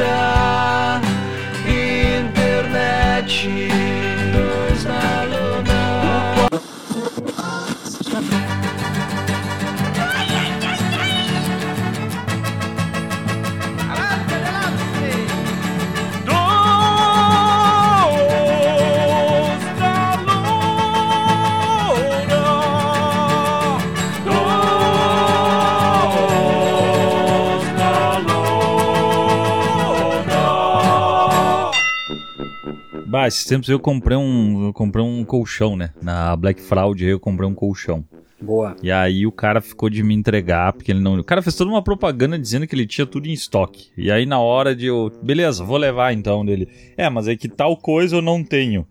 da internet. Esses tempos eu comprei um, eu comprei um colchão, né? Na Black Fraud eu comprei um colchão. Boa. E aí o cara ficou de me entregar, porque ele não. O cara fez toda uma propaganda dizendo que ele tinha tudo em estoque. E aí na hora de eu. Beleza, vou levar então dele. É, mas é que tal coisa eu não tenho.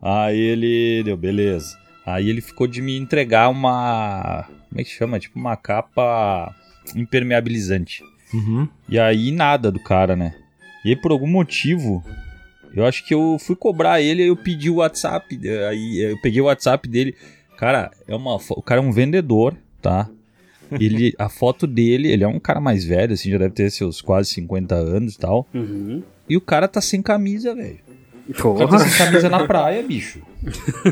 Aí ele deu, beleza. Aí ele ficou de me entregar uma. Como é que chama? Tipo uma capa impermeabilizante. Uhum. E aí nada do cara, né? E aí por algum motivo, eu acho que eu fui cobrar ele, eu pedi o WhatsApp, aí eu peguei o WhatsApp dele. Cara, é uma, o cara é um vendedor, tá? Ele, a foto dele, ele é um cara mais velho, assim, já deve ter seus quase 50 anos e tal. Uhum. E o cara tá sem camisa, velho. Cara Porra. tá sem camisa na praia, bicho.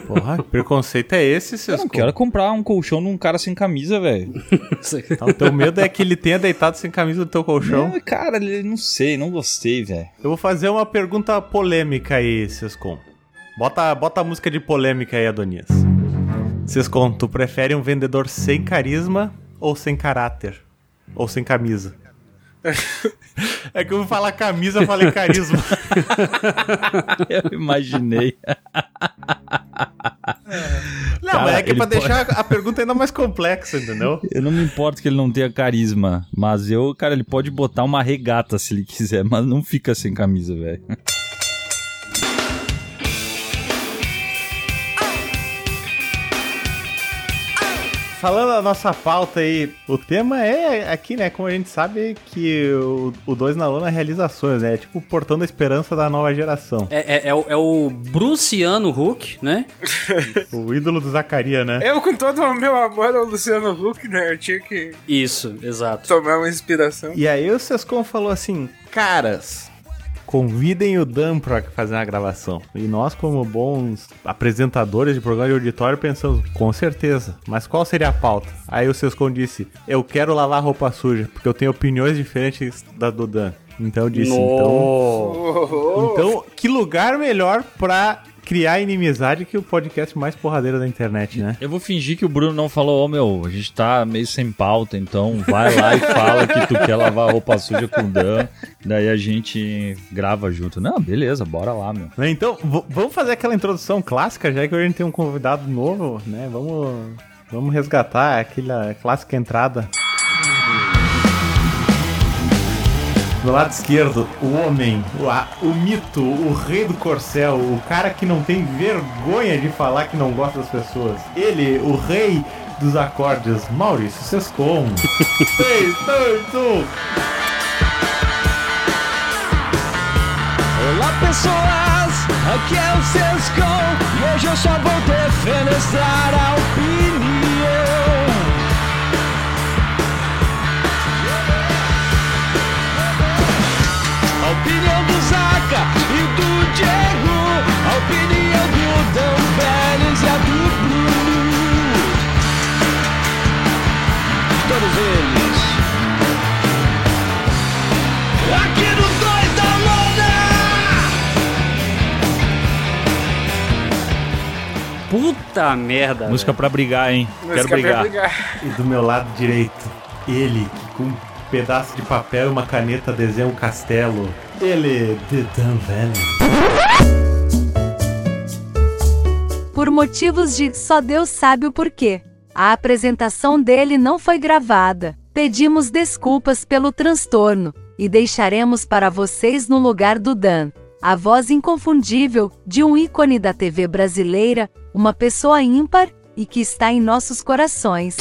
Porra, que preconceito é esse, Eu seus não quero comprar um colchão num cara sem camisa, velho. Então, o teu medo é que ele tenha deitado sem camisa no teu colchão. Não, Cara, ele- não sei, não gostei, velho. Eu vou fazer uma pergunta polêmica aí, Sescom. Bota, bota a música de polêmica aí, Adonias. Sescom, tu prefere um vendedor sem carisma ou sem caráter? Ou sem camisa? É que eu vou falar camisa, eu falei carisma. Eu imaginei. Não, Cara, mas é que é pra pode- deixar a pergunta ainda mais complexa, entendeu? Eu não me importo que ele não tenha carisma, mas eu, cara, ele pode botar uma regata se ele quiser, mas não fica sem camisa, velho. Falando da nossa pauta aí, o tema é aqui, né? Como a gente sabe que o, o Dois na Lona realiza ações, né? É tipo o portão da esperança da nova geração. É, é, é o, é o Bruciano Huck, né? O ídolo do Zacaria, né? Eu, com todo o meu amor ao Luciano Huck, né? Eu tinha que Isso, exato. tomar uma inspiração. E aí o Sescon falou assim, caras, convidem o Dan pra fazer uma gravação. E nós, como bons apresentadores de programa de auditório, pensamos, com certeza, mas qual seria a pauta? Aí o Sescon disse, eu quero lavar roupa suja, porque eu tenho opiniões diferentes da do Dan. Então eu disse, então... No... Então, que lugar melhor pra criar inimizade que o podcast mais porradeiro da internet, né? Eu vou fingir que o Bruno não falou, ô meu, a gente tá meio sem pauta, então vai lá e fala que tu quer lavar roupa suja com o Dan, daí a gente grava junto. Não, beleza, bora lá, meu. Né, Então, vamos fazer aquela introdução clássica, já que hoje a gente tem um convidado novo, né? Vamos, vamos resgatar aquela clássica entrada. Do lado esquerdo, o homem, o, a- o mito, o rei do corcel, o cara que não tem vergonha de falar que não gosta das pessoas. Ele, o rei dos acordes, Maurício Sescon. 3, 2, 1. Olá pessoas, aqui é o Sescom E hoje eu só vou defenestrar a opinião e do Diego A opinião do Dan Vélez e a do Bruno Todos eles Aqui no Dois da Lona Puta merda. Música pra brigar, hein? Quero Música pra brigar. E do meu lado direito, ele com um pedaço de papel e uma caneta desenha um castelo. Ele, The Dan Valley. Por motivos de só Deus sabe o porquê. A apresentação dele não foi gravada. Pedimos desculpas pelo transtorno. e deixaremos para vocês no lugar do Dan. A voz inconfundível de um ícone da TV brasileira, uma pessoa ímpar e que está em nossos corações.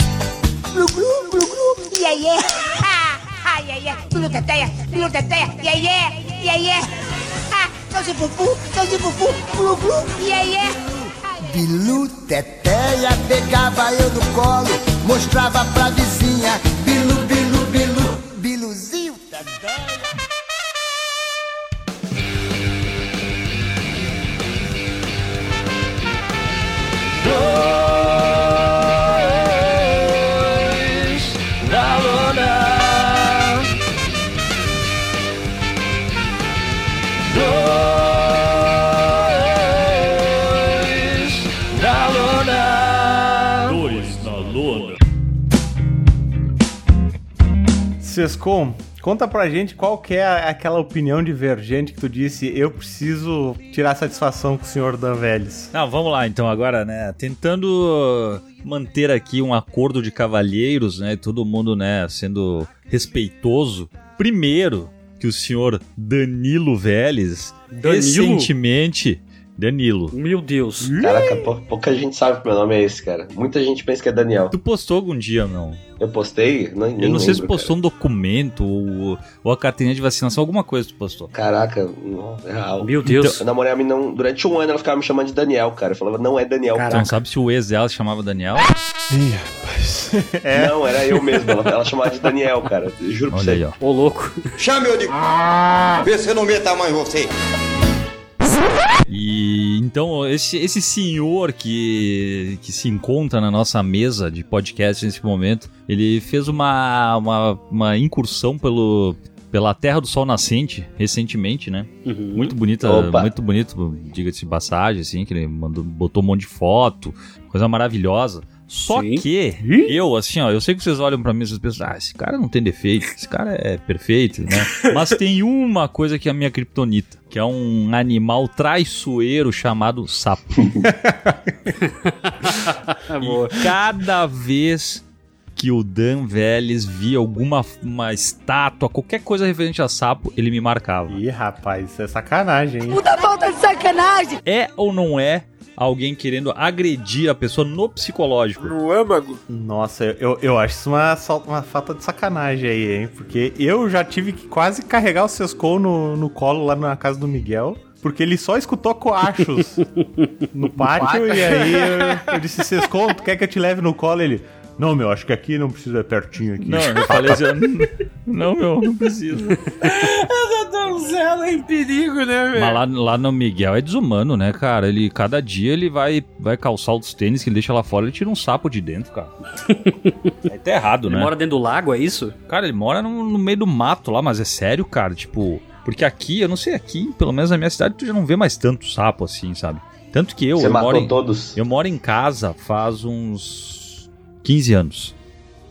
Teteia, teteia, yeah yeah, yeah yeah. Ha, tchau de fufu, tchau de fufu, glu glu, yeah yeah. Bilu Teteia pegava eu no colo, mostrava pra vizinha. Bilu, bilu, bilu, biluzinho Teteia. da Sescom, conta pra gente qual que é aquela opinião divergente que tu disse, eu preciso tirar satisfação com o senhor Dan Vélez. Não, vamos lá então agora, né? Tentando manter aqui um acordo de cavalheiros, né? Todo mundo, né, sendo respeitoso. Primeiro, que o senhor Danilo Vélez Danilo? recentemente Danilo. Meu Deus. Caraca, pou- pouca gente sabe que meu nome é esse, cara. Muita gente pensa que é Daniel. Tu postou algum dia, não? Eu postei? Não, Eu não sei se lembro, postou um documento ou, ou a carteirinha de vacinação, alguma coisa tu postou. Cara. Caraca, não, é real. Meu Deus. Eu namorei a menina durante um ano, ela ficava me chamando de Daniel, cara. Eu falava, não é Daniel. Tu não sabe se o ex dela se chamava Daniel? Ih, rapaz. É. Não, era eu mesmo. Ela, ela chamava de Daniel, cara. Eu Juro pra Olha você. aí, ó. Ô, louco. Chame eu de. Vê se eu não meto a mão em você. E então, esse, esse senhor que, que se encontra na nossa mesa de podcast nesse momento, ele fez uma, uma, uma incursão pelo, pela Terra do Sol Nascente recentemente, né? Uhum. Muito bonita, Opa. muito bonito, diga-se de passagem, assim, que ele mandou, botou um monte de foto, coisa maravilhosa. Só Sim. que eu, assim, ó, eu sei que vocês olham pra mim e vocês pensam, ah, esse cara não tem defeito, esse cara é perfeito, né? Mas tem uma coisa que é a minha kriptonita, que é um animal traiçoeiro chamado sapo. E cada vez que o Dan Vélez via alguma uma estátua, qualquer coisa referente a sapo, ele me marcava. Ih, rapaz, isso é sacanagem, hein? Puta falta de sacanagem. É ou não é alguém querendo agredir a pessoa no psicológico? No âmago. Nossa, eu, eu acho isso uma, uma falta de sacanagem aí, hein? Porque eu já tive que quase carregar o Sescon no, no colo lá na casa do Miguel. Porque ele só escutou coachos no pátio e aí eu, eu disse, Sescon, tu quer que eu te leve no colo? Ele, não, meu, acho que aqui não precisa, é pertinho aqui. Não, eu falei assim, não, meu, não precisa. Essa donzela em perigo, né, velho? Mas lá, lá no Miguel é desumano, né, cara? Ele, cada dia ele vai, vai calçar os tênis que ele deixa lá fora, ele tira um sapo de dentro, cara. Aí tá errado, Ele né? mora dentro do lago, é isso? Cara, ele mora no, no meio do mato lá, mas é sério, cara, tipo... Porque aqui, eu não sei, aqui, pelo menos na minha cidade, tu já não vê mais tanto sapo assim, sabe? Tanto que eu, Você eu matou moro, em, todos. eu moro em casa faz uns 15 anos.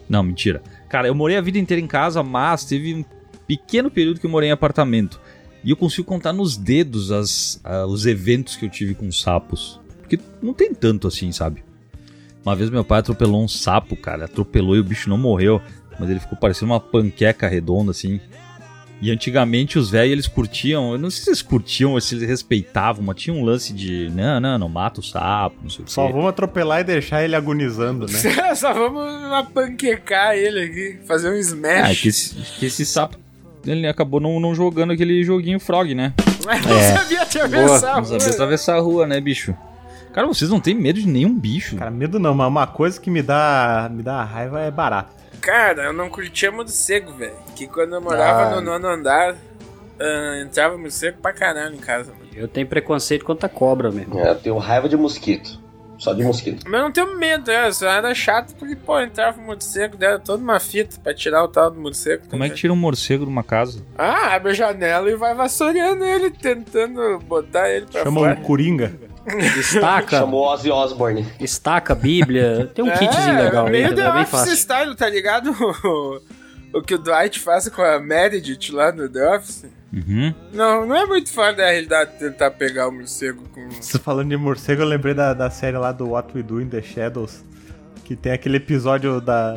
Não, mentira. Cara, eu morei a vida inteira em casa, mas teve um pequeno período que eu morei em apartamento. E eu consigo contar nos dedos as, ah, os eventos que eu tive com sapos. Porque não tem tanto assim, sabe? Uma vez meu pai atropelou um sapo, cara. Atropelou e o bicho não morreu. Mas ele ficou parecendo uma panqueca redonda, assim. E antigamente os velhos eles curtiam, eu não sei se eles curtiam ou se eles respeitavam, mas tinha um lance de não, não, não mata o sapo, não sei o Só quê. vamos atropelar e deixar ele agonizando, né? Só vamos panquecar ele aqui, fazer um Ah, é smash. que esse, que esse sapo ele acabou não, não jogando aquele joguinho Frog, né? Mas não sabia atravessar. Não sabia atravessar a rua, né, bicho? Cara, vocês não têm medo de nenhum bicho. Cara, medo não, mas uma coisa que me dá, me dá raiva é barato. Cara, eu não curtia morcego, velho. Que quando eu morava Ah. no nono andar, ah, entrava morcego pra caralho em casa. mano. Eu tenho preconceito contra cobra mesmo. É, eu tenho raiva de mosquito. Só de mosquito. Mas eu não tenho medo, é, só era chato porque, pô, entrava o morcego, deram toda uma fita pra tirar o tal do morcego. Como é que tira um morcego de uma casa? Ah, abre a janela e vai vassourando ele, tentando botar ele pra Chama fora. um Coringa. Estaca, Chamou Ozzy Osbourne. estaca, Bíblia. Tem um kitzinho legal aí, meio é The bem Office fácil. Style, tá ligado? O, o que o Dwight faz com a Meredith lá no The Office. Uhum. Não, não é muito fora da realidade tentar pegar o morcego com... Você falando de morcego, eu lembrei da, da série lá do What We Do in the Shadows, que tem aquele episódio da,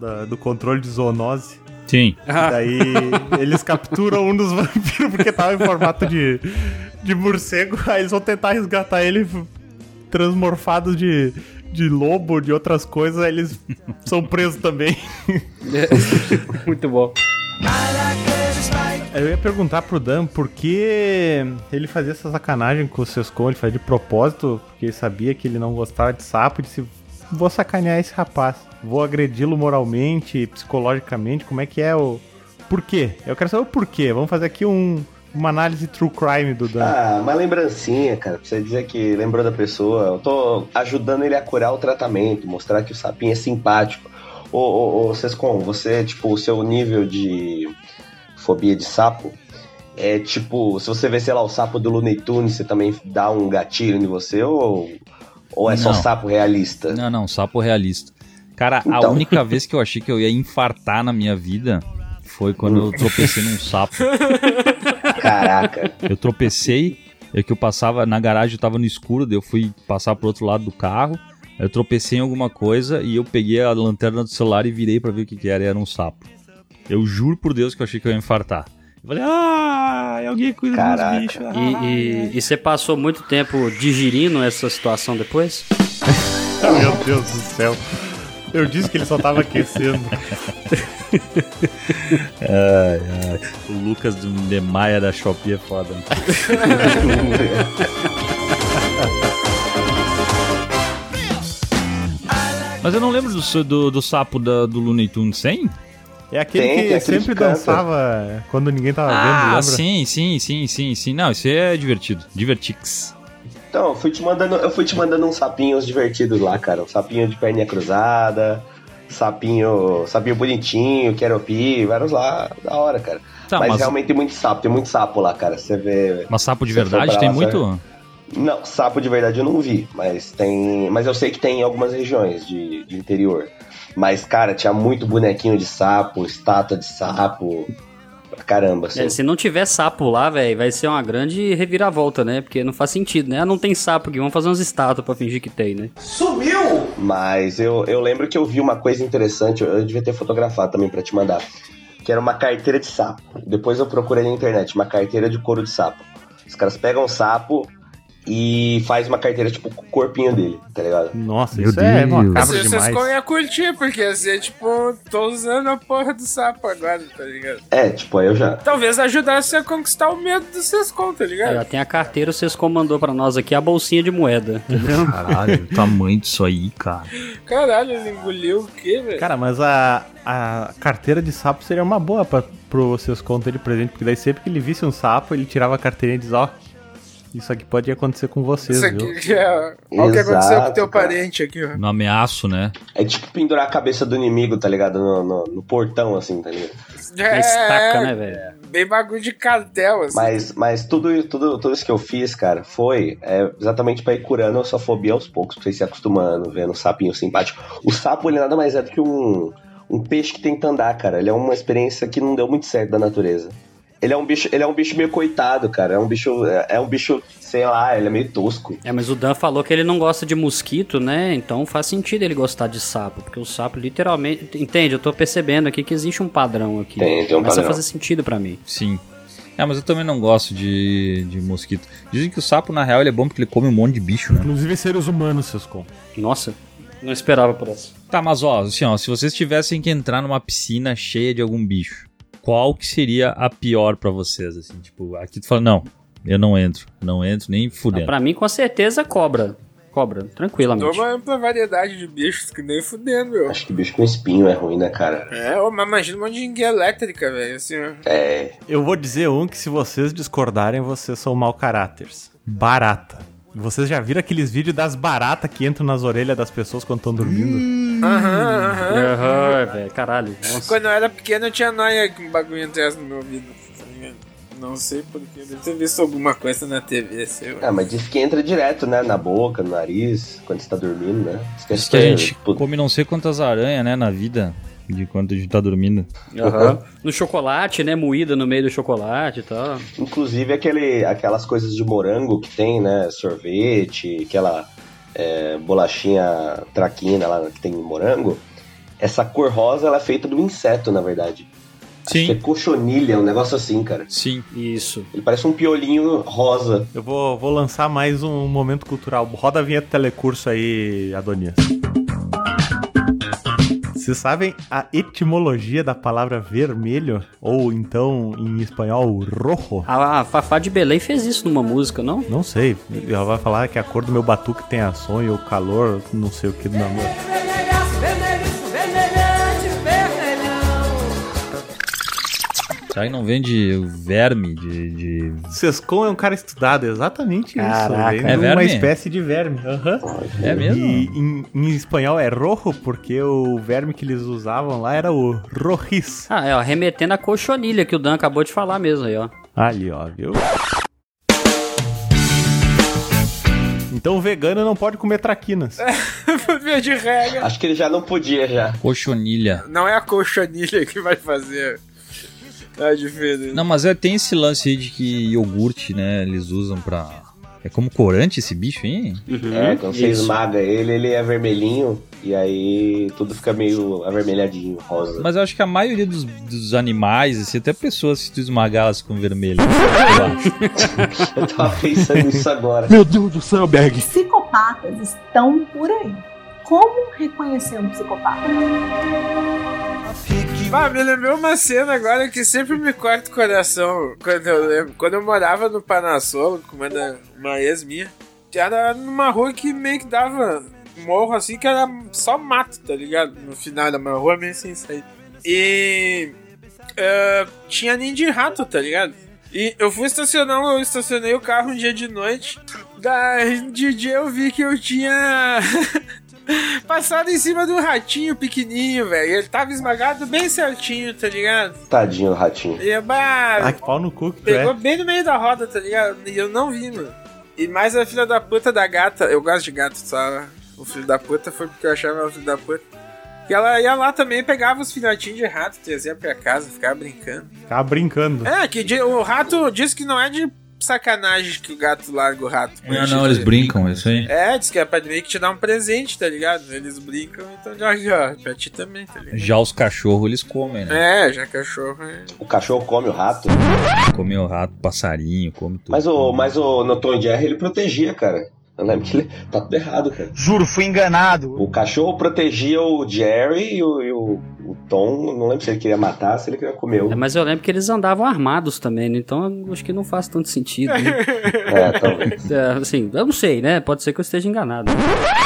da- do controle de zoonose. Sim. Daí eles capturam um dos vampiros porque tava em formato de, de morcego. Aí eles vão tentar resgatar ele transmorfado de, de lobo, de outras coisas. Aí eles são presos também. Muito bom. Eu ia perguntar pro Dan por que ele fazia essa sacanagem com o Sescon, ele fazia de propósito, porque ele sabia que ele não gostava de sapo e disse: Vou sacanear esse rapaz, vou agredi-lo moralmente, psicologicamente, como é que é o. Por quê? Eu quero saber o porquê. Vamos fazer aqui um, uma análise true crime do Dan. Ah, uma lembrancinha, cara. Pra você dizer que lembrou da pessoa. Eu tô ajudando ele a curar o tratamento, mostrar que o sapinho é simpático. Ô, ô, ô Sescon, você, tipo, o seu nível de fobia de sapo é tipo, se você vê, sei lá, o sapo do Looney Tunes, você também dá um gatilho em você ou, ou é só Não. sapo realista? Não, não, sapo realista. Cara, a Então. única vez que eu achei que eu ia infartar na minha vida foi quando eu tropecei num sapo. Caraca. Eu tropecei, é que eu passava na garagem, eu tava no escuro, daí eu fui passar pro outro lado do carro. Eu tropecei em alguma coisa e eu peguei a lanterna do celular e virei pra ver o que, que era, e era um sapo. Eu juro por Deus que eu achei que eu ia infartar. Eu falei, ah, alguém cuida Caraca. dos bichos. ah." E, e, e você passou muito tempo digerindo essa situação depois? Meu Deus do céu. Eu disse que ele só tava aquecendo. Ai, ai. O Lucas do Nemaia da Shopee é foda. né? Mas eu não lembro do, do, do sapo da- do Looney Tunes 100? É aquele Tem, que tem aquele sempre que dançava quando ninguém tava vendo, Ah, lembra? sim, sim, sim, sim, sim. Não, isso é divertido. Divertix. Então, eu fui te mandando, eu fui te mandando uns sapinhos divertidos lá, cara. Um sapinho de perninha cruzada, sapinho, sapinho bonitinho, queropi, vários lá, da hora, cara. Tá, mas, mas- realmente tem muito sapo, tem muito sapo lá, cara. Você vê. Mas sapo de verdade pra tem lá, muito? Não, sapo de verdade eu não vi, mas tem. Mas eu sei que tem em algumas regiões de, de interior. Mas, cara, tinha muito bonequinho de sapo, estátua de sapo. Pra Caramba, assim. É, se não tiver sapo lá, velho, vai ser uma grande reviravolta, né? Porque não faz sentido, né? Ah, não tem sapo aqui, vamos fazer umas estátuas pra fingir que tem, né? Mas eu, eu lembro que eu vi uma coisa interessante, eu devia ter fotografado também pra te mandar. Que era uma carteira de sapo. Depois eu procurei na internet, uma carteira de couro de sapo. Os caras pegam o sapo e faz uma carteira tipo com o corpinho dele, tá ligado? Nossa, Meu isso é Deus. macabro Vocês demais. vocês ia curtir, porque ia ser tipo, tô usando a porra do sapo agora, tá ligado? É, tipo, aí eu já. Talvez ajudasse a conquistar o medo dos seus contos, tá ligado? ó, tem a carteira, vocês comandou pra nós aqui a bolsinha de moeda. Entendeu? Caralho, o tamanho disso aí, cara. Caralho, ele engoliu o quê, velho? Cara, mas a, a carteira de sapo seria uma boa pra, pro seus contos de presente, porque daí sempre que ele visse um sapo, ele tirava a carteirinha e dizia, ó, isso aqui pode acontecer com vocês, Isso viu? aqui que é. Olha o que aconteceu com teu cara. parente aqui, ó. No ameaço, né? É tipo pendurar a cabeça do inimigo, tá ligado? No, no, no portão, assim, tá ligado? Uma estaca, né, velho? Bem bagulho de cartel, assim. Mas, mas tudo, tudo, tudo isso que eu fiz, cara, foi é, exatamente pra ir curando a sua fobia aos poucos, pra você ir se acostumando, vendo um sapinho simpático. O sapo, ele nada mais é do que um, um peixe que tenta andar, cara. Ele é uma experiência que não deu muito certo da natureza. Ele é um bicho, ele é um bicho meio coitado, cara. É um bicho, é, é um bicho, sei lá, ele é meio tosco. É, mas o Dan falou que ele não gosta de mosquito, né? Então faz sentido ele gostar de sapo, porque o sapo literalmente. Entende? Eu tô percebendo aqui que existe um padrão aqui. Tem, tem um Começa padrão. a fazer sentido pra mim. Sim. É, mas eu também não gosto de, de mosquito. Dizem que o sapo, na real, ele é bom porque ele come um monte de bicho, né? Inclusive seres humanos, seus com. Nossa, não esperava por essa. Tá, mas ó, assim, ó, se vocês tivessem que entrar numa piscina cheia de algum bicho, qual que seria a pior pra vocês, assim? Tipo, aqui tu fala, não, eu não entro, não entro nem fudendo. pra mim, com certeza, cobra. Cobra, tranquilamente. Dou uma ampla variedade de bichos que nem fudendo, meu. Acho que bicho com espinho é ruim, né, cara? É, mas imagina um monte de enguia elétrica, velho, assim, ó. É. Eu vou dizer um que se vocês discordarem, vocês são mau caráteres. Barata. Vocês já viram aqueles vídeos das baratas que entram nas orelhas das pessoas quando estão dormindo? Aham, aham. Aham, velho, caralho. Nossa. Quando eu era pequeno, eu tinha noia que um bagulho entrasse no meu ouvido, tá ligado? Não sei porquê, deve ter visto alguma coisa na TV, sei lá. Ah, mas diz que entra direto, né? Na boca, no nariz, quando você tá dormindo, né? Diz que a gente tipo, come não sei quantas aranhas, né, na vida, de quando a gente tá dormindo. Aham. No chocolate, né? Moída no meio do chocolate e tal. Inclusive aquele, aquelas coisas de morango que tem, né? Sorvete, aquela é, bolachinha traquina lá que tem morango. Essa cor rosa ela é feita do inseto, na verdade. Acho que é cochonilha, um negócio assim, cara. Sim. Isso. Ele parece um piolinho rosa. Eu vou, vou lançar mais um momento cultural. Roda a vinheta telecurso aí, Adonias. Vocês sabem a etimologia da palavra vermelho? Ou então, em espanhol, rojo? A, a Fafá de Belém fez isso numa música, não? Não sei. Ela vai falar que a cor do meu batuque tem a sonho, o calor, não sei o que do namoro. Será que não vende verme de. de... Sescon é um cara estudado, exatamente Caraca, isso. é verme? uma espécie de verme. aham. É mesmo? E em, em espanhol é rojo, porque o verme que eles usavam lá era o rojis. Ah, é, ó, remetendo a cochonilha que o Dan acabou de falar mesmo aí, ó. Ali, ó, viu? Então o vegano não pode comer traquinas. Por via de regra. Acho que ele já não podia já. Cochonilha. Não é a cochonilha que vai fazer a diferença. Não, mas é, tem esse lance aí de que iogurte, né, eles usam pra. É como corante esse bicho aí? É, quando você isso. esmaga ele, ele é vermelhinho. E aí tudo fica meio avermelhadinho, rosa. Mas eu acho que a maioria dos, dos animais, assim, até pessoas, se tu esmagar elas com vermelho. eu. Eu tava pensando nisso agora. Psicopatas estão por aí. Como reconhecer um psicopata? Ah, me lembrou uma cena agora que sempre me corta o coração quando eu lembro. Quando eu morava no Panassolo com uma, uma ex minha, era numa rua que meio que dava morro assim que era só mato, tá ligado? No final era uma rua meio sem sair. E eh, tinha ninho de rato, tá ligado? E eu fui estacionar, eu estacionei o carro um dia de noite. Daí de dia eu vi que eu tinha passado em cima de um ratinho pequenininho, velho. Ele tava esmagado bem certinho, tá ligado? Tadinho do ratinho. E bah, Ah, que pau no cu que tu pegou é. bem no meio da roda, tá ligado? E eu não vi, mano. E mais a filha da puta da gata, eu gosto de gato, só. O filho da puta foi porque eu achava ela filho da puta. Que ela ia lá também, pegava os filhotinhos de rato, trazia pra casa, ficava brincando. Ficava brincando. É, que o rato diz que não é de sacanagem que o gato larga o rato. Não, não, eles brincam, é isso aí. É, diz que é pra meio que te dar um presente, tá ligado? Eles brincam, então já, já, pra ti também, tá ligado? Já os cachorros, eles comem, né? É, já cachorro é. O cachorro come o rato. Comem o rato, passarinho, come tudo. Mas o, mas o no Tom Jerry ele protegia, cara. Eu lembro que ele tá tudo errado, cara. Juro, fui enganado. O cachorro protegia o Jerry e o, e o Tom. Não lembro se ele queria matar, se ele queria comer. É, mas eu lembro que eles andavam armados também, né? Então acho que não faz tanto sentido. Né? É, talvez. É, assim, eu não sei, né? Pode ser que eu esteja enganado.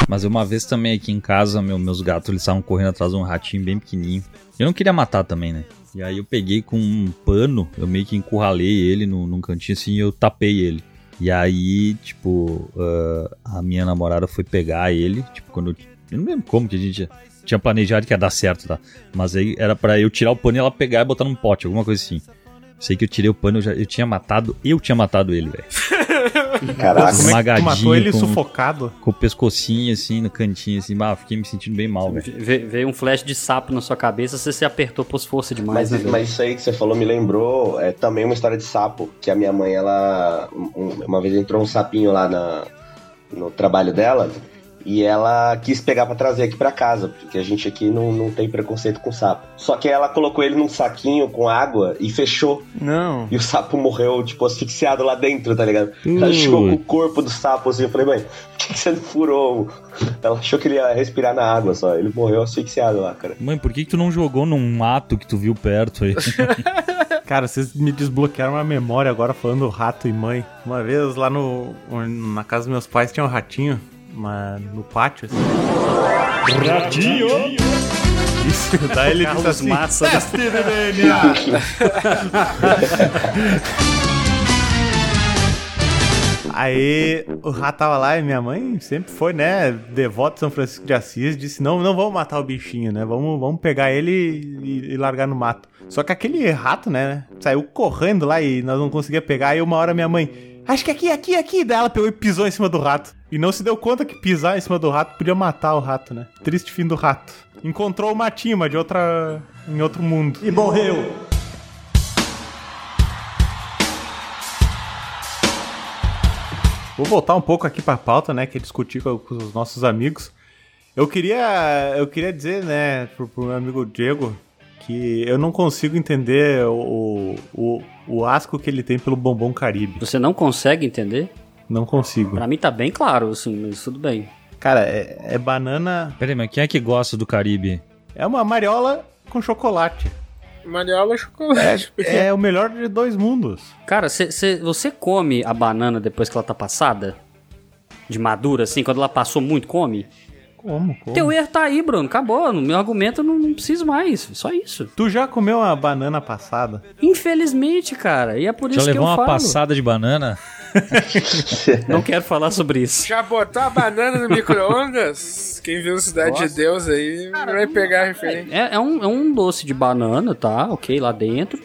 Mas uma vez também aqui em casa, meu- meus gatos, eles estavam correndo atrás de um ratinho bem pequenininho. Eu não queria matar também, né? E aí eu peguei com um pano, eu meio que encurralei ele num, num cantinho assim e eu tapei ele. E aí, tipo, ah, a minha namorada foi pegar ele, tipo, quando eu, eu não lembro como que a gente tinha planejado que ia dar certo, tá? Mas aí era pra eu tirar o pano e ela pegar e botar num pote, alguma coisa assim. Sei que eu tirei o pano, eu, já, eu tinha matado, eu tinha matado ele, velho. Caraca. Como é que tu Esmagadinho matou ele com- sufocado? Com o pescocinho assim, no cantinho assim, bah, fiquei me sentindo bem mal, velho. Ve- veio um flash de sapo na sua cabeça, você se apertou por força demais, Mas, né? mas isso aí que você falou me lembrou é também uma história de sapo. Que a minha mãe, ela. um- uma vez entrou um sapinho lá na, no trabalho dela. E ela quis pegar pra trazer aqui pra casa, porque a gente aqui não, não tem preconceito com sapo. Só que ela colocou ele num saquinho com água e fechou. Não. E o sapo morreu, tipo, asfixiado lá dentro, tá ligado? Ela chegou com o corpo do sapo assim. Eu falei, mãe, por que, que você não furou? Ela achou que ele ia respirar na água só. Ele morreu asfixiado lá, cara. Mãe, por que, que tu não jogou num mato que tu viu perto aí? Cara, vocês me desbloquearam uma memória agora falando rato e mãe. Uma vez lá no na casa dos meus pais tinha um ratinho, uma, no pátio. Assim. Ratinho! Isso, daí ele Carlos assim, Massa. teste de DNA! Aí o rato tava lá e minha mãe sempre foi, né, devota de São Francisco de Assis, disse, não, não vamos matar o bichinho, né, vamos, vamos pegar ele e, e largar no mato. Só que aquele rato, né, saiu correndo lá e nós não conseguíamos pegar, aí uma hora minha mãe, acho que aqui, aqui, aqui, daí ela pegou e pisou em cima do rato. E não se deu conta que pisar em cima do rato podia matar o rato, né. Triste fim do rato. Encontrou o matinho, mas de outra... em outro mundo. E morreu. Vou voltar um pouco aqui pra pauta, né, que é discutir com, com os nossos amigos. Eu queria, eu queria dizer, né, pro, pro meu amigo Diego, que eu não consigo entender o, o, o asco que ele tem pelo bombom caribe. Você não consegue entender? Não consigo. Pra mim tá bem claro, assim, mas tudo bem. Cara, é, é banana. Peraí, mas quem é que gosta do Caribe? É uma mariola com chocolate. Mariola é chocolate. É o melhor de dois mundos. Cara, cê, cê- você come a banana depois que ela tá passada? De madura, assim, quando ela passou muito, come? Como? como? Teu erro tá aí, Bruno. Acabou. No meu argumento eu não, não preciso mais. Só isso. Tu já comeu uma banana passada? Infelizmente, cara. E é por Já isso que eu levou uma falo. passada de banana? Não quero falar sobre isso. Já botou a banana no micro-ondas? Quem viu Cidade de Deus aí vai pegar a referência. É, é um, é um doce de banana, tá? Ok, lá dentro.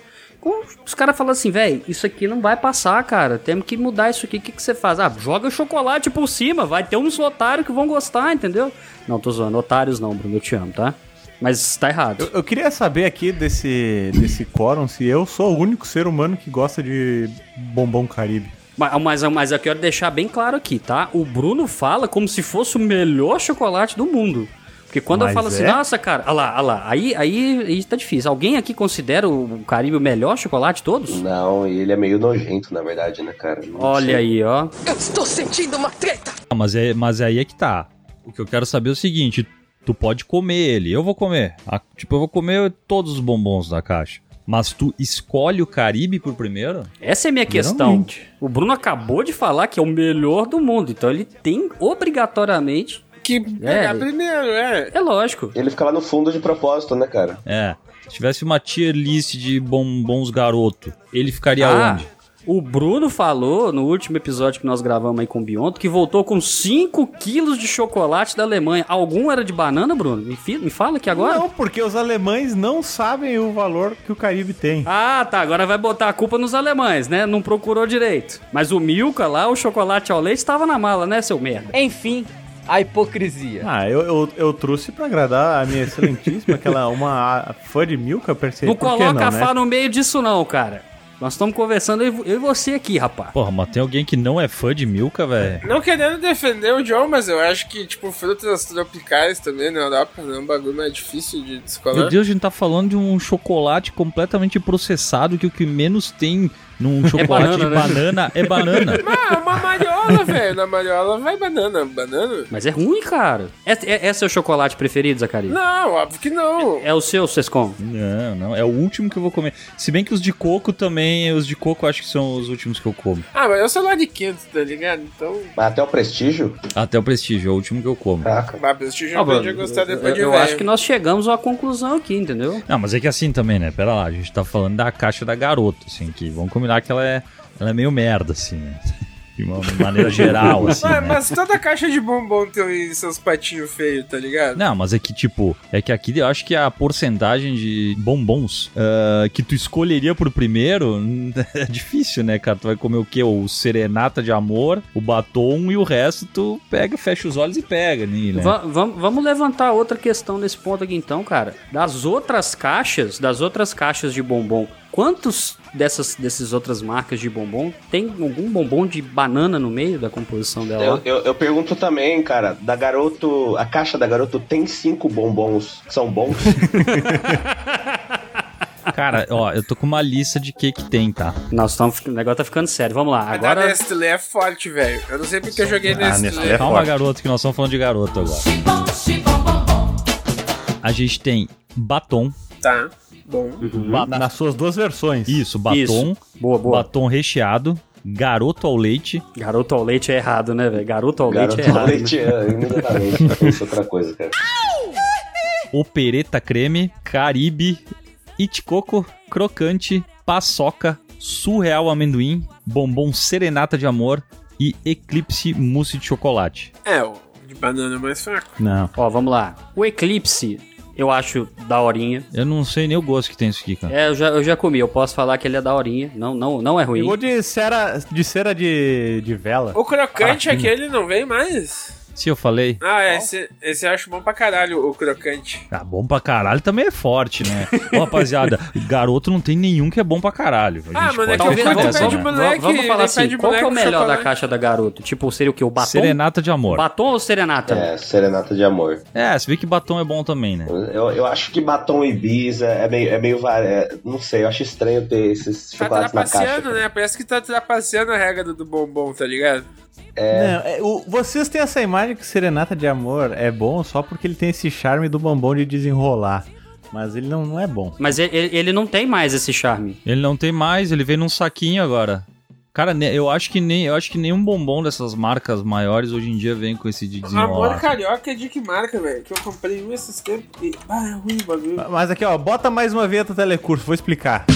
Os caras falam assim, velho, isso aqui não vai passar, cara. Temos que mudar isso aqui. O que, que você faz? Ah, joga chocolate por cima. Vai ter uns otários que vão gostar, entendeu? Não, tô zoando. Otários não, Bruno. Eu te amo, tá? Mas tá errado. Eu, eu queria saber aqui desse, desse quórum se eu sou o único ser humano que gosta de bombom caribe. Mas, mas, mas eu quero deixar bem claro aqui, tá? O Bruno fala como se fosse o melhor chocolate do mundo. Porque quando eu Mas falo assim, é? nossa, cara, olha lá, olha lá, aí, aí, aí tá difícil. Alguém aqui considera o Caribe o melhor chocolate de todos? Não, e ele é meio nojento, na verdade, né, cara? Não Olha sei. aí, ó. Eu estou sentindo uma treta. Ah, mas, é, mas aí é que tá. O que eu quero saber é o seguinte: tu pode comer ele, eu vou comer. Ah, tipo, eu vou comer todos os bombons da caixa. Mas tu escolhe o Caribe por primeiro? Essa é a minha questão. O Bruno acabou de falar que é o melhor do mundo, então ele tem obrigatoriamente que pegar primeiro, é. É lógico. Ele fica lá no fundo de propósito, né, cara? É. Se tivesse uma tier list de bombons garoto, ele ficaria Ah, onde? O Bruno falou no último episódio que nós gravamos aí com o Bionto que voltou com 5 quilos de chocolate da Alemanha. Algum era de banana, Bruno? Me, me fala aqui agora. Não, porque os alemães não sabem o valor que o Caribe tem. Ah, tá. Agora vai botar a culpa nos alemães, né? Não procurou direito. Mas o Milka lá, o chocolate ao leite, estava na mala, né, seu merda? Enfim, a hipocrisia. Ah, eu, eu, eu trouxe pra agradar a minha excelentíssima, aquela uma fã de Milka, percebi. não coloca não, a né? Fá no meio disso não, cara. Nós estamos conversando, eu e- você aqui, rapaz. Porra, mas tem alguém que não é fã de Milka, velho? Não querendo defender o John, mas eu acho que, tipo, frutas tropicais também na Europa é um bagulho mais difícil de descolar. Meu Deus, a gente tá falando de um chocolate completamente processado que o que menos tem num chocolate banana, de né? banana é banana. Ah, uma mariola, velho. Na mariola vai banana. Banana? Mas é ruim, cara. É, é, é seu chocolate preferido, Zacarias? Não, óbvio que não. É o seu, Sescom? Não, não, é o último que eu vou comer. Se bem que os de coco também, os de coco eu acho que são os últimos que eu como. Ah, mas eu sou lá de quinto, tá ligado? Então. Mas até o prestígio? Até o prestígio, é o último que eu como. Caraca. Ah, prestígio Ah, eu gostar depois eu, de eu velho. acho que nós chegamos a uma conclusão aqui, entendeu? Não, mas é que assim também, né? Pera lá, a gente tá falando da caixa da garota, assim, que vamos combinar que ela é, ela é meio merda, assim, né? De uma maneira geral, assim, Ué, né? mas toda caixa de bombom tem seus patinhos feios, tá ligado? Não, mas é que, tipo, é que aqui eu acho que a porcentagem de bombons ah, que tu escolheria por primeiro é difícil, né, cara? Tu vai comer o quê? O serenata de amor, o batom e o resto tu pega, fecha os olhos e pega, né? Va- vam- vamos levantar outra questão nesse ponto aqui então, cara. Das outras caixas, das outras caixas de bombom, quantos dessas dessas outras marcas de bombom tem algum bombom de banana no meio da composição dela? Eu, eu, eu pergunto também, cara, da garoto. A caixa da garoto tem cinco bombons que são bons? Cara, ó, eu tô com uma lista de que que tem, tá? Nós estamos, o negócio tá ficando sério. Vamos lá. A Agora Nestlé é forte, velho. Eu não sei porque eu joguei Nestlé. Nestlé é Calma, forte. garoto, que nós estamos falando de garoto agora. A gente tem batom. Tá, ba- Na- nas suas duas versões. Isso, batom. Isso. Boa, boa. Batom recheado. Garoto ao leite. Garoto ao leite é errado, né, velho? Garoto ao Garoto leite é errado. leite, é, imediatamente. Isso é outra coisa, cara. Opereta creme. Caribe. Itcoco. Crocante. Paçoca. Surreal amendoim. Bombom serenata de amor. E eclipse mousse de chocolate. É, o de banana é mais fraco. Não. Ó, vamos lá. O Eclipse, eu acho daorinha. Eu não sei nem o gosto que tem isso aqui, cara. É, eu já, eu já comi, eu posso falar que ele é daorinha. Não, não, não é ruim. Eu vou de cera de, cera de, de vela. O crocante Parafina. aquele não vem mais? Se eu falei. Ah, é, esse, esse eu acho bom pra caralho, o crocante. Ah, bom pra caralho também é forte, né? Ô, rapaziada, garoto não tem nenhum que é bom pra caralho. A Ah, gente mano, é pode que eu né? moleque, Vamos falar assim, qual que é o melhor da caixa da garoto? Tipo, seria o que? O batom? Serenata de amor. Batom ou serenata? É, serenata de amor. É, você vê que batom é bom também, né? Eu, eu acho que batom Ibiza é meio, é meio é, não sei, eu acho estranho ter esses Tá chocolates na caixa. trapaceando, né? Parece que tá trapaceando a regra do bombom, tá ligado? Não, é, o- vocês têm essa imagem que Serenata de Amor é bom só porque ele tem esse charme do bombom de desenrolar. Mas ele não, não é bom. Mas ele, ele não tem mais esse charme. Ele não tem mais, ele veio num saquinho agora. Cara, eu acho que nem eu acho que nenhum bombom dessas marcas maiores hoje em dia vem com esse de Amor desenrolar. carioca é de que marca, velho? Que eu comprei um esses tempos e. Ah, é ruim o bagulho. Mas aqui, ó, bota mais uma vinheta telecurso, vou explicar.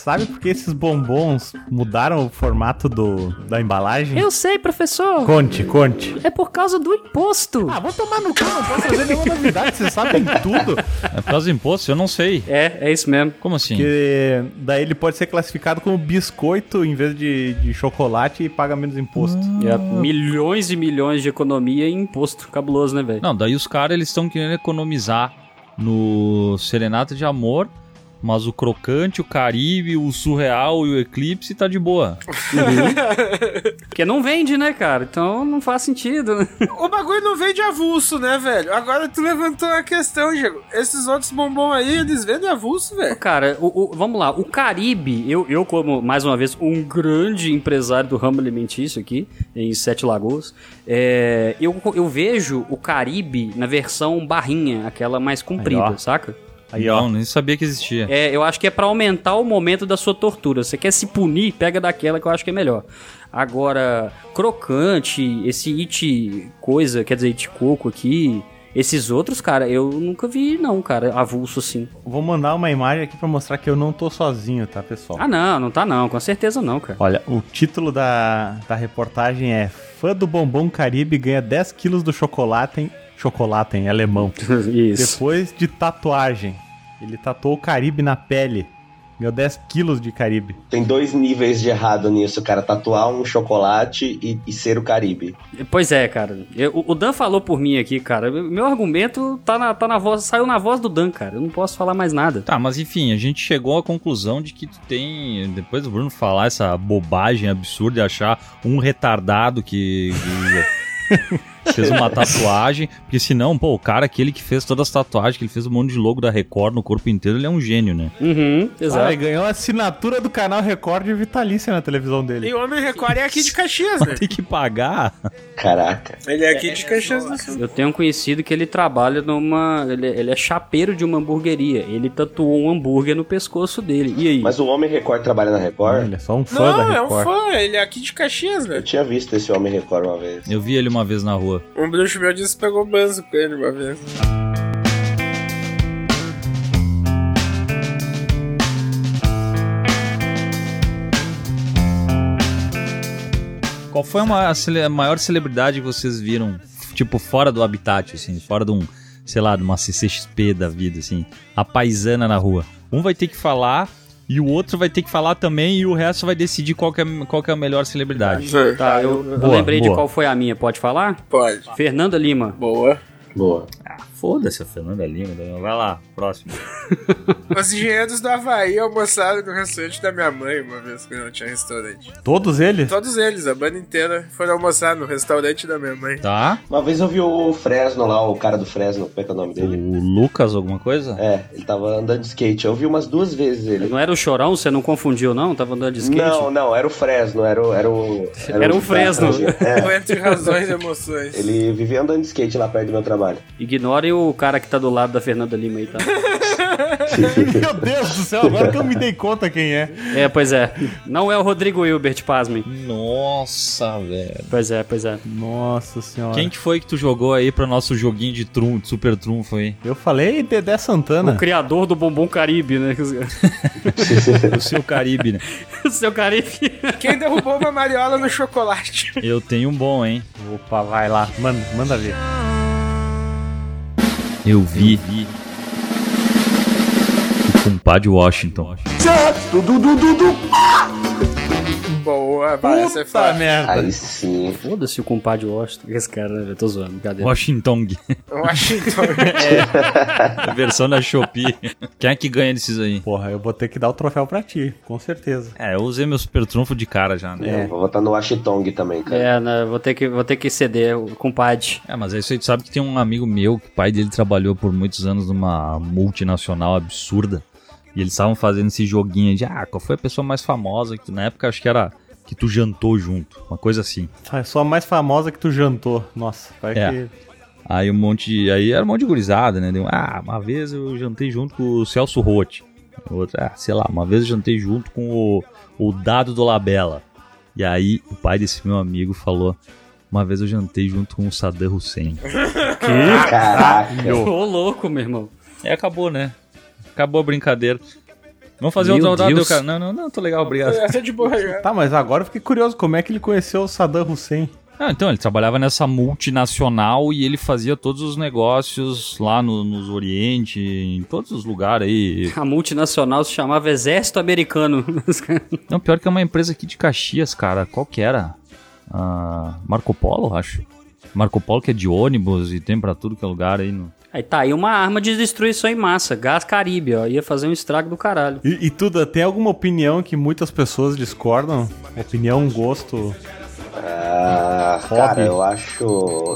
Sabe por que esses bombons mudaram o formato do, da embalagem? Eu sei, professor. Conte, conte. É por causa do imposto. Ah, vou tomar no cu, não posso fazer nenhuma novidade, vocês sabem tudo. É por causa do imposto? Eu não sei. É, é isso mesmo. Como assim? Que daí ele pode ser classificado como biscoito em vez de, de chocolate e paga menos imposto. É, milhões e milhões de economia em imposto. Cabuloso, né, velho? Não, daí os caras eles estão querendo economizar no Serenata de Amor, mas o Crocante, o Caribe, o Surreal e o Eclipse tá de boa. Porque não vende, né, cara? Então não faz sentido, né? O bagulho não vem de avulso, né, velho? Agora tu levantou a questão, Diego. Esses outros bombom aí, eles vendem avulso, velho. Cara, o, o- vamos lá, o Caribe, eu, eu como, mais uma vez, um grande empresário do ramo alimentício aqui, em Sete Lagoas, é, eu, eu vejo o Caribe na versão barrinha, aquela mais comprida, saca? Aí, ó. Não, nem sabia que existia. É, eu acho que é pra aumentar o momento da sua tortura. Você quer se punir, pega daquela que eu acho que é melhor. Agora, crocante, esse it coisa, quer dizer, it coco aqui, esses outros, cara, eu nunca vi não, cara, avulso assim. Vou mandar uma imagem aqui pra mostrar que eu não tô sozinho, tá, pessoal? Ah, não, não tá não, com certeza não, cara. Olha, o título da, da reportagem é Fã do Bombom Caribe ganha 10 quilos do chocolate em, chocolate em alemão. Isso. Depois de tatuagem. Ele tatuou o Caribe na pele. Ganhou 10 quilos de Caribe. Tem dois níveis de errado nisso, cara. Tatuar um chocolate e, e ser o Caribe. Pois é, cara. Eu- o Dan falou por mim aqui, cara. Meu argumento tá na, tá na voz, saiu na voz do Dan, cara. Eu não posso falar mais nada. Tá, mas enfim, a gente chegou à conclusão de que tu tem. Depois do Bruno falar essa bobagem absurda de achar um retardado que. fez uma tatuagem. Porque senão, pô, o cara aquele que fez todas as tatuagens, que ele fez um monte de logo da Record no corpo inteiro, ele é um gênio, né? Uhum, Ah, ele ganhou a assinatura do canal Record vitalícia na televisão dele. E o Homem Record é aqui de Caxias, né? Tem que pagar. Caraca. Ele é aqui de Caxias do Sul. Eu tenho um conhecido que ele trabalha numa. Ele, ele é chapeiro de uma hamburgueria. Ele tatuou um hambúrguer no pescoço dele. E aí? Mas o Homem Record trabalha na Record? Ele é só um fã da Não, é um Record. fã, ele é aqui de Caxias, Eu velho. tinha visto esse Homem Record uma vez. Eu vi ele uma vez na rua. Um bruxo meu disse que pegou banzo com ele uma vez. Qual foi a maior celebridade que vocês viram, tipo, fora do habitat, assim, fora de um, sei lá, de uma CCXP da vida, assim, a paisana na rua? Um vai ter que falar e o outro vai ter que falar também e o resto vai decidir qual que é, qual que é a melhor celebridade. Tá, eu, eu Boa, lembrei de boa. qual foi a minha. Pode falar? Pode. Fernanda Lima. Boa. Boa. Foda-se a Fernanda Lima, vai lá, próximo. Os engenheiros do Havaí almoçaram no restaurante da minha mãe uma vez que não tinha restaurante. Todos eles? Todos eles, a banda inteira, foram almoçar no restaurante da minha mãe. Tá? Uma vez eu vi o Fresno lá, o cara do Fresno, como é que é o nome dele? O Lucas, alguma coisa? É, ele tava andando de skate. Eu vi umas duas vezes ele. Não era o Chorão? Você não confundiu, não? Tava andando de skate? Não, não, era o Fresno, era o. Era, o, Era um Fresno. É, Entre razões e emoções. ele vivia andando de skate lá perto do meu trabalho. O cara que tá do lado da Fernanda Lima aí, tá? Meu Deus do céu, agora que eu me dei conta quem é. é, pois é. Não é o Rodrigo Hilbert, pasmem. Nossa, velho. Pois é, pois é. Nossa senhora. Quem que foi que tu jogou aí pro nosso joguinho de, trum, de super trunfo aí? Eu falei Dedé Santana. O criador do Bombom Caribe, né? O seu Caribe, né? o seu Caribe. Quem derrubou uma mariola no chocolate? Eu tenho um bom, hein? Opa, vai lá. Manda, manda ver. Eu vi. O compadre Washington. Boa, vai, essa é Puta foda. merda. Aí sim. Foda-se o compadre Washington. Esse cara, eu tô zoando, brincadeira. Washington. Washington. A versão da Shopee. Quem é que ganha desses aí? Porra, eu vou ter que dar o troféu pra ti, com certeza. É, eu usei meu super trunfo de cara já, né? Eu Vou votar no Washington também, cara. É, né, vou ter que, vou ter que ceder o compadre. É, mas é isso aí, tu sabe que tem um amigo meu, que o pai dele trabalhou por muitos anos numa multinacional absurda. E eles estavam fazendo esse joguinho de, ah, qual foi a pessoa mais famosa que na época acho que era que tu jantou junto, uma coisa assim. É só a mais famosa que tu jantou. Nossa, vai É. que. Aí um monte de, aí era um monte de gurizada, né? Deu, ah, uma vez eu jantei junto com o Celso Rotti. Outra, ah, sei lá, uma vez eu jantei junto com o, o Dado do Labella. E aí o pai desse meu amigo falou, uma vez eu jantei junto com o Saddam Hussein. Caraca. Ô, louco, meu irmão. E acabou, né? Acabou a brincadeira. Vamos fazer Meu outra rodada, cara. Não, não, não, tô legal, obrigado. Essa é de boa, cara. Tá, mas agora eu fiquei curioso como é que ele conheceu o Saddam Hussein. Ah, então, ele trabalhava nessa multinacional e ele fazia todos os negócios lá no, nos Oriente, em todos os lugares aí. A multinacional se chamava Exército Americano. Não, pior que é uma empresa aqui de Caxias, cara. Qual que era? Ah, Marco Polo, acho. Marco Polo que é de ônibus e tem pra tudo que é lugar aí. No... Aí tá aí uma arma de destruição em massa. Gás Caribe, ó. Ia fazer um estrago do caralho. E, e Tuda, tem alguma opinião que muitas pessoas discordam? Opinião, gosto? Ah, Hobby. cara, eu acho.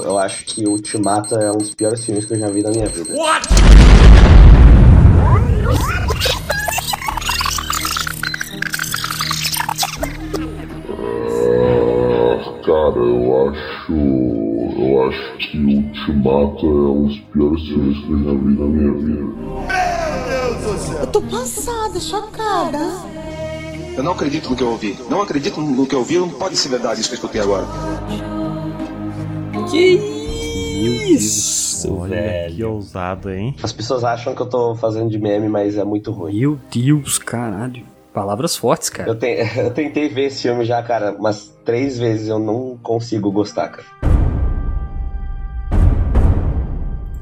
Eu acho que Ultimato é um dos piores filmes que eu já vi na minha vida. Cara, eu acho. Eu acho que Ultimato é um dos piores filmes que eu já vi na minha vida. Eu tô passada, chocada. Eu não acredito no que eu ouvi. Não acredito no que eu ouvi. Não pode ser verdade isso que eu escutei agora. Que isso, Olha que ousado, hein? As pessoas acham que eu tô fazendo de meme, mas é muito ruim. Meu Deus, caralho. Palavras fortes, cara. Eu, te- eu tentei ver esse filme já, cara, umas três vezes eu não consigo gostar, cara.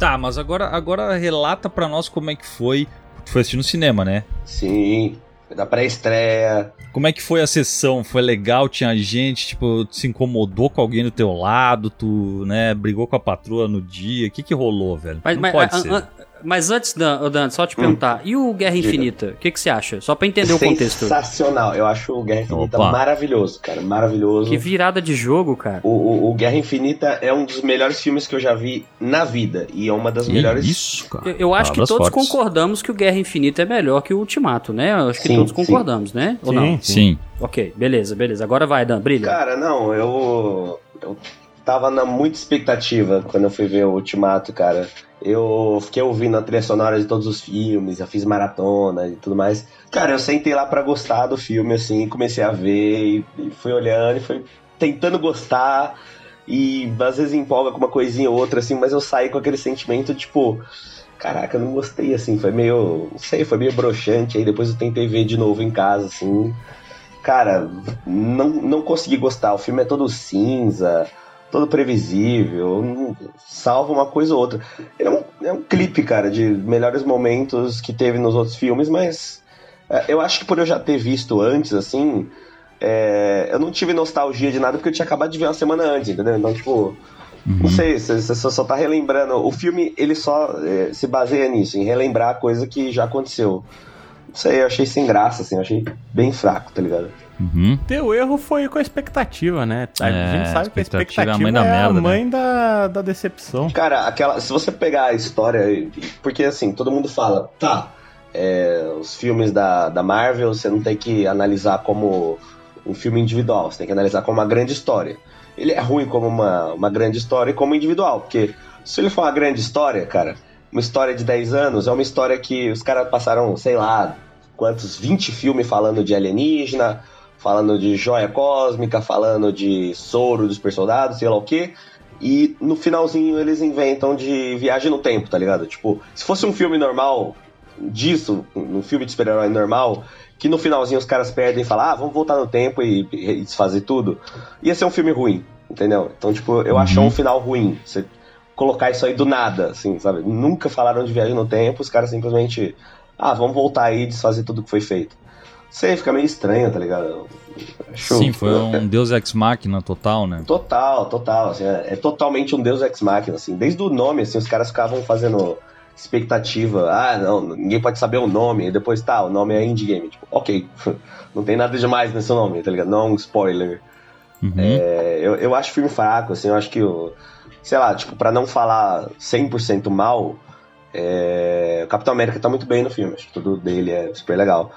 Tá, mas agora, agora relata pra nós como é que foi. Tu foi assistir no cinema, né? Sim, da pré-estreia. Como é que foi a sessão? Foi legal? Tinha gente, tipo, tu se incomodou com alguém do teu lado? Tu, né, brigou com a patroa no dia? O que que rolou, velho? Mas, Não mas, pode a- ser. a- mas antes, Dan, Dan, só te perguntar. E o Guerra. Infinita? O que, que você acha? Só pra entender o contexto. Sensacional. Eu acho o Guerra Infinita Opa. maravilhoso, cara. Maravilhoso. Que virada de jogo, cara. O, o- o Guerra Infinita é um dos melhores filmes que eu já vi na vida. E é uma das Que melhores. isso, cara. Eu, eu acho que Palavras todos fortes. concordamos que o Guerra Infinita é melhor que o Ultimato, né? Eu acho que Sim, todos sim. concordamos, né? Ou não? Sim. Ok, beleza, beleza. Agora vai, Dan, brilha. Cara, não, eu. Eu tava na muita expectativa quando eu fui ver o Ultimato, cara. Eu fiquei ouvindo a trilha sonora de todos os filmes, já fiz maratona e tudo mais. Cara, eu sentei lá pra gostar do filme, assim, comecei a ver e, e fui olhando e fui tentando gostar. E às vezes empolga com uma coisinha ou outra, assim, mas eu saí com aquele sentimento, tipo. Caraca, eu não gostei, assim, foi meio. Não sei, foi meio broxante. Aí depois eu tentei ver de novo em casa, assim. Cara, não, não consegui gostar. O filme é todo cinza, todo previsível, salva uma coisa ou outra. É um, é um clipe, cara, de melhores momentos que teve nos outros filmes, mas é, eu acho que por eu já ter visto antes, assim, é, eu não tive nostalgia de nada porque eu tinha acabado de ver uma semana antes, entendeu? Então, tipo, não sei, você só tá relembrando. O filme, ele só é, se baseia nisso, em relembrar a coisa que já aconteceu. Não sei, eu achei sem graça, assim, eu achei bem fraco, tá ligado? Uhum. Teu erro foi com a expectativa, né? A É, gente sabe que a expectativa é a mãe da é merda, a né? mãe da, da decepção. Cara, aquela. Se você pegar a história. Porque assim, todo mundo fala, tá. é, os filmes da, da Marvel você não tem que analisar como um filme individual, você tem que analisar como uma grande história. Ele é ruim como uma, uma grande história e como individual, porque se ele for uma grande história, cara, uma história de 10 anos, é uma história que os caras passaram, sei lá, quantos, 20 filmes falando de alienígena, falando de joia cósmica, falando de soro dos soldados, sei lá o quê. E no finalzinho eles inventam de viagem no tempo, tá ligado? Tipo, se fosse um filme normal disso, um filme de super-herói normal, que no finalzinho os caras perdem e falam, ah, vamos voltar no tempo e, e desfazer tudo, ia ser um filme ruim, entendeu? Então, tipo, eu acho um final ruim. Você colocar isso aí do nada, assim, sabe? Nunca falaram de viagem no tempo, os caras simplesmente, ah, vamos voltar aí e desfazer tudo que foi feito. Sei, fica meio estranho, tá ligado? Acho- Sim, foi um Deus Ex Machina total, né? Total, total, assim, é, é totalmente um Deus Ex Machina, assim, desde o nome, assim, os caras ficavam fazendo expectativa, ah, não, ninguém pode saber o nome, e depois, tá, o nome é Indie Game, tipo, ok, não tem nada demais nesse nome, tá ligado? Não é um spoiler. É, eu, eu acho filme fraco, assim, eu acho que, o, sei lá, tipo, pra não falar 100% mal, é, o Capitão América tá muito bem no filme, acho que tudo dele é super legal.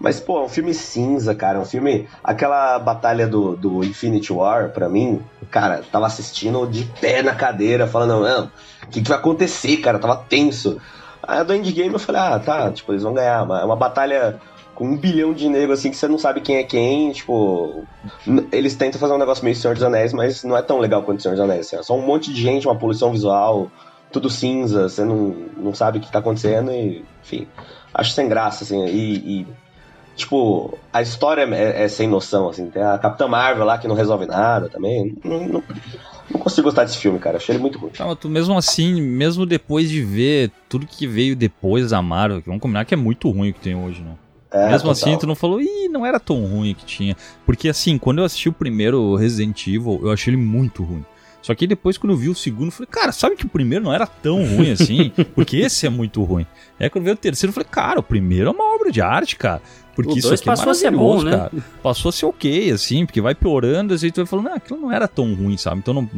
Mas, pô, é um filme cinza, cara. É um filme. Aquela batalha do, do Infinity War, pra mim, cara, tava assistindo de pé na cadeira, falando, não, o que, que vai acontecer, cara? Tava tenso. Aí do Endgame eu falei, ah, tá, tipo, eles vão ganhar. Mas É uma batalha com um bilhão de negros, assim, que você não sabe quem é quem, tipo. Eles tentam fazer um negócio meio Senhor dos Anéis, mas não é tão legal quanto Senhor dos Anéis. Assim, é só um monte de gente, uma poluição visual, tudo cinza, você não, não sabe o que tá acontecendo e, enfim. Acho sem graça, assim, e- e Tipo, a história é, é sem noção, assim. Tem a Capitã Marvel lá que não resolve nada também. Não, não, não consigo gostar desse filme, cara. Achei ele muito ruim. Mas tu mesmo assim, mesmo depois de ver tudo que veio depois da Marvel, que vamos combinar que é muito ruim o que tem hoje, né? É, mesmo total. assim, tu não falou, ih, não era tão ruim que tinha. Porque assim, quando eu assisti o primeiro Resident Evil, eu achei ele muito ruim. Só que depois, quando eu vi o segundo, eu falei, cara, sabe que o primeiro não era tão ruim assim? Porque esse é muito ruim. Aí quando veio o terceiro, eu falei, cara, o primeiro é uma obra de arte, cara. Porque O isso aqui é passou a ser maravilhoso, bom, né? cara. Passou a ser ok, assim, porque vai piorando, assim, tu vai falando, não, aquilo não era tão ruim, sabe? Então não,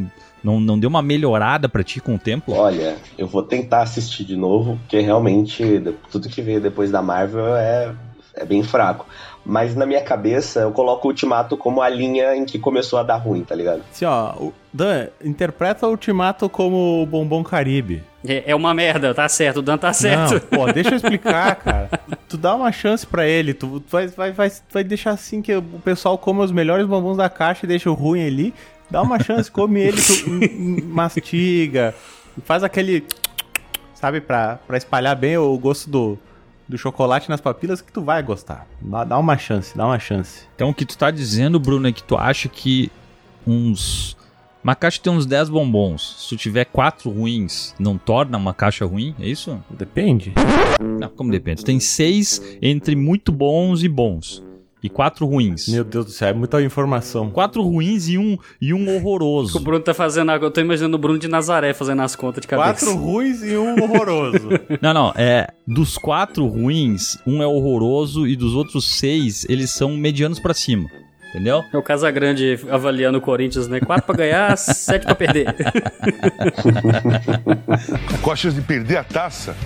não, não deu uma melhorada pra ti com o tempo. Olha, eu vou tentar assistir de novo, porque realmente tudo que veio depois da Marvel é, é bem fraco. Mas na minha cabeça, eu coloco o Ultimato como a linha em que começou a dar ruim, tá ligado? Assim, ó, o- Dan, interpreta o Ultimato como o Bombom Caribe. É, é uma merda, tá certo, o Dan tá certo. Não, pô, deixa eu explicar, cara. Tu dá uma chance pra ele, tu, vai, vai, vai, vai deixar assim que o pessoal come os melhores bombons da caixa e deixa o ruim ali. Dá uma chance, come ele, tu mastiga, faz aquele. Sabe, pra, pra espalhar bem o gosto do, do chocolate nas papilas que tu vai gostar. Dá, dá uma chance, dá uma chance. Então o que tu tá dizendo, Bruno, é que tu acha que uns. Uma caixa tem uns 10 bombons. Se tu tiver 4 ruins, não torna uma caixa ruim? É isso? Depende. Não, como depende? Tu tem 6 entre muito bons e bons. E 4 ruins. Meu Deus do céu, é muita informação. 4 ruins e um, e um horroroso. O Bruno tá fazendo agora. Eu tô imaginando o Bruno de Nazaré fazendo as contas de cabeça. Quatro ruins e um horroroso. Não, não, é. Dos quatro ruins, um é horroroso e dos outros seis, eles são medianos pra cima. Entendeu? É o Casagrande avaliando o Corinthians, né? 4 pra ganhar, 7 pra perder. Qual a chance de perder a taça?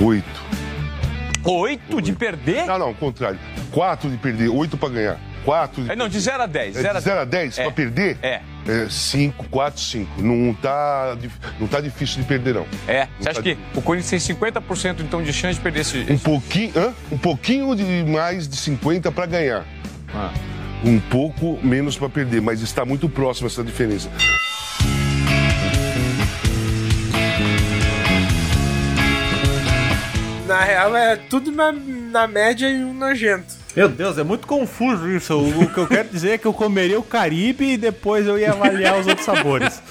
Oito. Oito de perder? Não, não, contrário. Quatro de perder, oito pra ganhar. Quatro de É, não, de 0 a 10. É, de 0 a 10 É. pra perder? É. 5, 4, 5. Não tá, não tá difícil de perder, não. É. Não Você tá acha que o Corinthians tem 50% então de chance de perder esse. Um pouquinho, hã? um pouquinho de mais de 50 para ganhar. Um pouco menos para perder, mas está muito próximo essa diferença. Na real, é tudo na, na média e um nojento. Meu Deus, é muito confuso isso. O, que eu quero dizer é que eu comeria o Caribe e depois eu ia avaliar os outros sabores.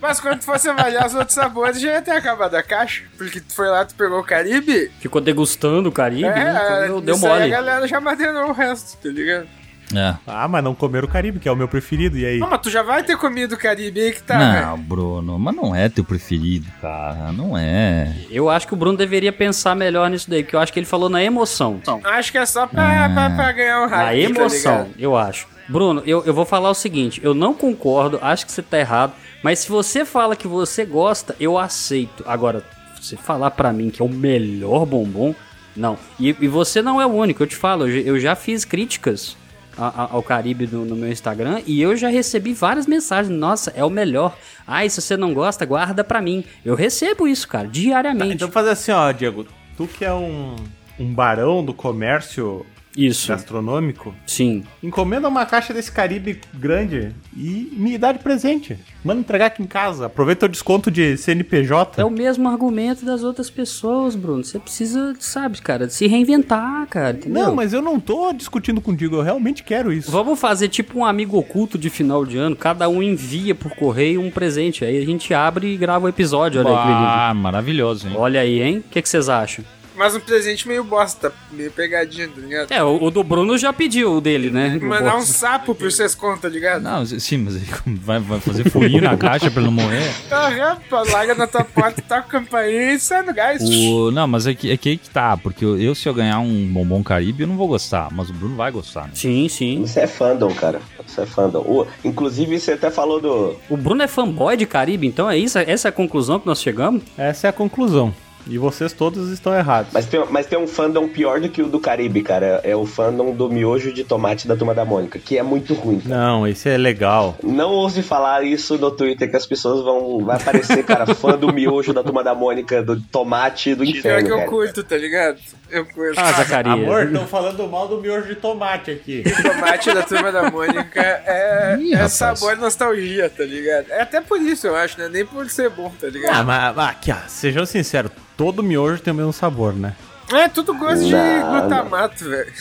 Mas quando tu fosse avaliar os outros sabores, já ia ter acabado a caixa. Porque tu foi lá, tu pegou o Caribe. Ficou degustando o Caribe, né? Então, deu isso aí mole. a galera já madeirou o resto, tá ligado? É. Ah, mas não comeram o Caribe, que é o meu preferido, e aí? Não, mas tu já vai ter comido o Caribe aí que tá, não, Bruno, mas não é teu preferido, cara. Não é. Eu acho que o Bruno deveria pensar melhor nisso daí, porque eu acho que ele falou na emoção. Acho que é só pra, pra, pra ganhar um Na hype, tá emoção, ligado? eu acho. Bruno, eu, eu vou falar o seguinte: eu não concordo, acho que você tá errado, mas se você fala que você gosta, eu aceito. Agora, você falar pra mim que é o melhor bombom, não. E, e você não é o único, eu te falo, eu já fiz críticas ao Caribe no, no meu Instagram e eu já recebi várias mensagens. Nossa, é o melhor. Ai, se você não gosta, guarda pra mim. Eu recebo isso, cara, diariamente. Então fazer assim, ó, Diego. Tu que é um, um barão do comércio Isso. gastronômico, Sim. encomenda uma caixa desse Caribe grande e me dá de presente. Manda entregar aqui em casa. Aproveita o desconto de CNPJ. É o mesmo argumento das outras pessoas, Bruno. Você precisa, sabe, cara, se reinventar, cara, entendeu? Não, mas eu não tô discutindo contigo, eu realmente quero isso. Vamos fazer tipo um amigo oculto de final de ano. Cada um envia por correio um presente. Aí a gente abre e grava o episódio. Olha aí. Ah, maravilhoso, hein? Olha aí, hein? O que vocês acham? Mas um presente meio bosta, meio pegadinha, tá ligado? É, o, o do Bruno já pediu o dele, né? Mandar um sapo pra vocês contam, tá ligado? Não, sim, mas vai, vai fazer furinho na caixa pra ele não morrer. Ah, pô, larga na tua porta, toca a campainha e sai no gás. O, não, mas é que, é que aí que tá, porque eu, eu, se eu ganhar um bombom caribe, eu não vou gostar, mas o Bruno vai gostar, né? Sim, sim. Você é fandom, cara. Você é fandom. O- inclusive, você até falou do. O Bruno é fanboy de Caribe, então é isso? Essa é a conclusão que nós chegamos? Essa é a conclusão. E vocês todos estão errados. Mas tem, mas tem um fandom pior do que o do Caribe, cara. É o fandom do miojo de tomate da turma da Mônica, que é muito ruim. cara. Não, esse é legal. Não ouse falar isso no Twitter, que as pessoas vão. Vai aparecer, cara, fã do miojo da turma da Mônica, do tomate do Pior que inferno, eu curto, tá ligado? Eu curto. Ah, Zacarias. Amor, estão falando mal do miojo de tomate aqui. O tomate da turma da Mônica é, Ih, é sabor nostalgia, tá ligado? É até por isso, eu acho, né? Nem por ser bom, tá ligado? Ah, mas, mas aqui, ó, sejam sinceros, todo miojo tem o mesmo sabor, né? É tudo gosto de glutamato, velho.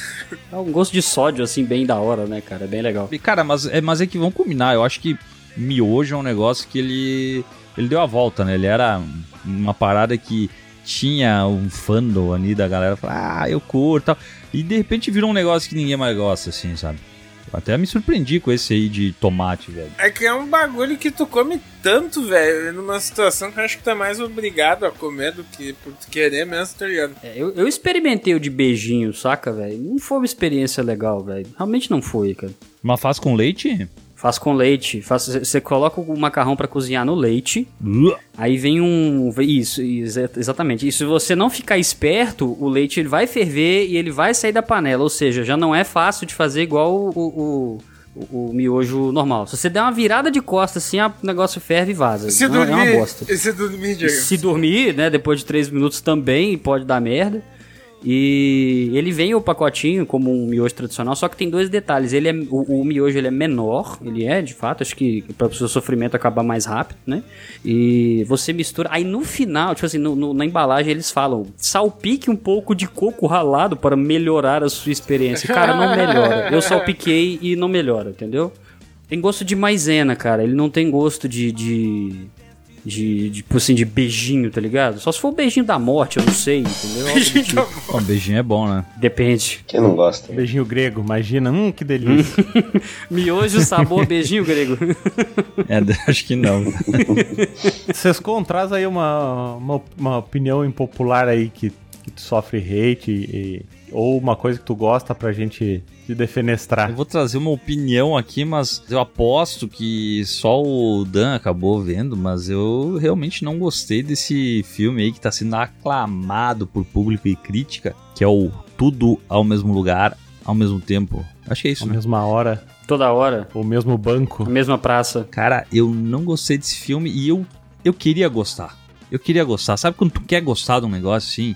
É um gosto de sódio, assim, bem da hora, né, cara? É bem legal. E, cara, mas é, mas é que vamos combinar, eu acho que miojo é um negócio que ele. Ele deu a volta, né? Ele era uma parada que tinha um fandom ali da galera falar, ah, eu curto e tal. E de repente virou um negócio que ninguém mais gosta, assim, sabe? Até me surpreendi com esse aí de tomate, velho. É que é um bagulho que tu come tanto, velho, numa situação que eu acho que tu é mais obrigado a comer do que por tu querer mesmo, tá ligado? É, eu, eu experimentei o de beijinho, saca, velho? Não foi uma experiência legal, velho. Realmente não foi, cara. Mas faz com leite? Faz com leite. Faz- Você coloca o macarrão pra cozinhar no leite. Aí vem um. Isso, exa- exatamente. E se você não ficar esperto, o leite ele vai ferver e ele vai sair da panela. Ou seja, já não é fácil de fazer igual o, o, o- o miojo normal. Se você der uma virada de costas assim, o negócio ferve e vaza. Se Não, é uma dormir, bosta. se dormir, Diego? Se dormir, né, depois de 3 minutos também pode dar merda. E ele vem o pacotinho como um miojo tradicional, só que tem dois detalhes. Ele é, o, o miojo ele é menor, ele é de fato, acho que para o seu sofrimento acabar mais rápido, né? E você mistura. Aí no final, tipo assim, no- no- na embalagem eles falam: salpique um pouco de coco ralado para melhorar a sua experiência. Cara, não melhora. Eu salpiquei e não melhora, entendeu? Tem gosto de maisena, cara. Ele não tem gosto de. de... De, de, tipo assim, de beijinho, tá ligado? Só se for o beijinho da morte, eu não sei, entendeu? Algo do tipo. Ó, beijinho é bom, né? Depende. Quem não gosta? Beijinho grego, imagina, hum, que delícia. Miojo, sabor, beijinho grego. É, acho que não. Sescon, traz aí uma, uma, uma opinião impopular aí que, que tu sofre hate e- ou uma coisa que tu gosta pra gente te defenestrar. Eu vou trazer uma opinião aqui, mas eu aposto que só o Dan acabou vendo, mas eu realmente não gostei desse filme aí que tá sendo aclamado por público e crítica, que é o Tudo ao mesmo lugar, ao mesmo tempo. Acho que é isso, Na né? mesma hora, Toda hora, o mesmo banco. a mesma praça. Cara, eu não gostei desse filme e eu, eu queria gostar. Eu queria gostar. Sabe quando tu quer gostar de um negócio assim?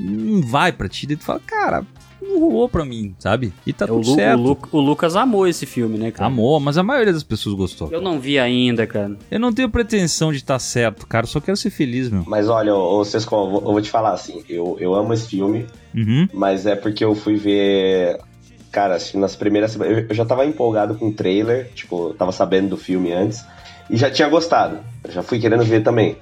Não vai pra ti, daí tu fala, cara, não rolou pra mim, sabe? E tá É, o, tudo Lu- certo. o Lu- o Lucas amou esse filme, né, cara? Amor, mas a maioria das pessoas gostou. Eu não vi ainda, cara. Eu não tenho pretensão de estar certo, cara. eu Só quero ser feliz, meu. Mas olha, ô, ô, Sescon, eu vou- eu vou te falar assim, eu, eu amo esse filme, Uhum. mas é porque eu fui ver. Cara, que nas primeiras semanas. Eu, eu já tava empolgado com o trailer, tipo, eu tava sabendo do filme antes, e já tinha gostado. Eu já fui querendo ver também.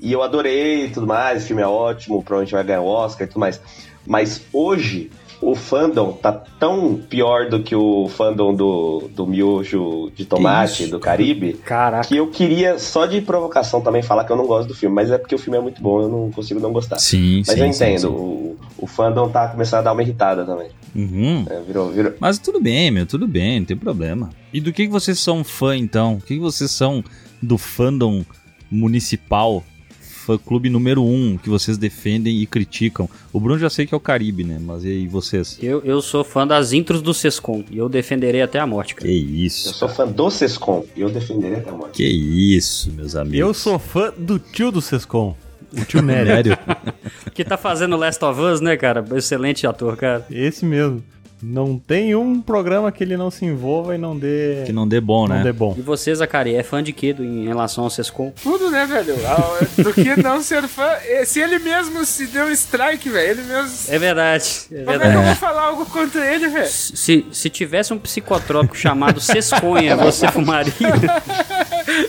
E eu adorei e tudo mais, o filme é ótimo, provavelmente vai ganhar o Oscar e tudo mais. Mas hoje, o fandom tá tão pior do que o fandom do, do miojo de tomate isso, do Caribe. Caraca. Que eu queria, só de provocação também, falar que eu não gosto do filme, mas é porque o filme é muito bom, eu não consigo não gostar. Sim, Mas sim, eu sim, entendo, sim. O, o fandom tá começando a dar uma irritada também. Uhum. É, virou, virou. Mas tudo bem, meu, tudo bem, não tem problema. E do que, que vocês são fã, então? O que, que vocês são do fandom municipal? Fã clube número um que vocês defendem e criticam. O Bruno já sei que é o Caribe, né? Mas e aí, vocês? Eu, eu sou fã das intros do Sescom e eu defenderei até a morte, cara. Que isso. Eu sou fã do Sescom e eu defenderia até a morte. Que isso, meus amigos. Eu sou fã do tio do Sescom, o tio Nery. Sério? Que tá fazendo Last of Us, né, cara? Excelente ator, cara. Esse mesmo. Não tem um programa que ele não se envolva e não dê. que não dê bom, não né? dê bom. E você, Zacari, é fã de quê do- em relação ao Sescom? Tudo, né, velho? Ah, Do que não ser fã. Eh, Se ele mesmo se deu strike, velho, ele mesmo. É verdade, é Como é que eu verdade. vou falar algo contra ele, velho? Se, se tivesse um psicotrópico chamado Sesconha, você fumaria?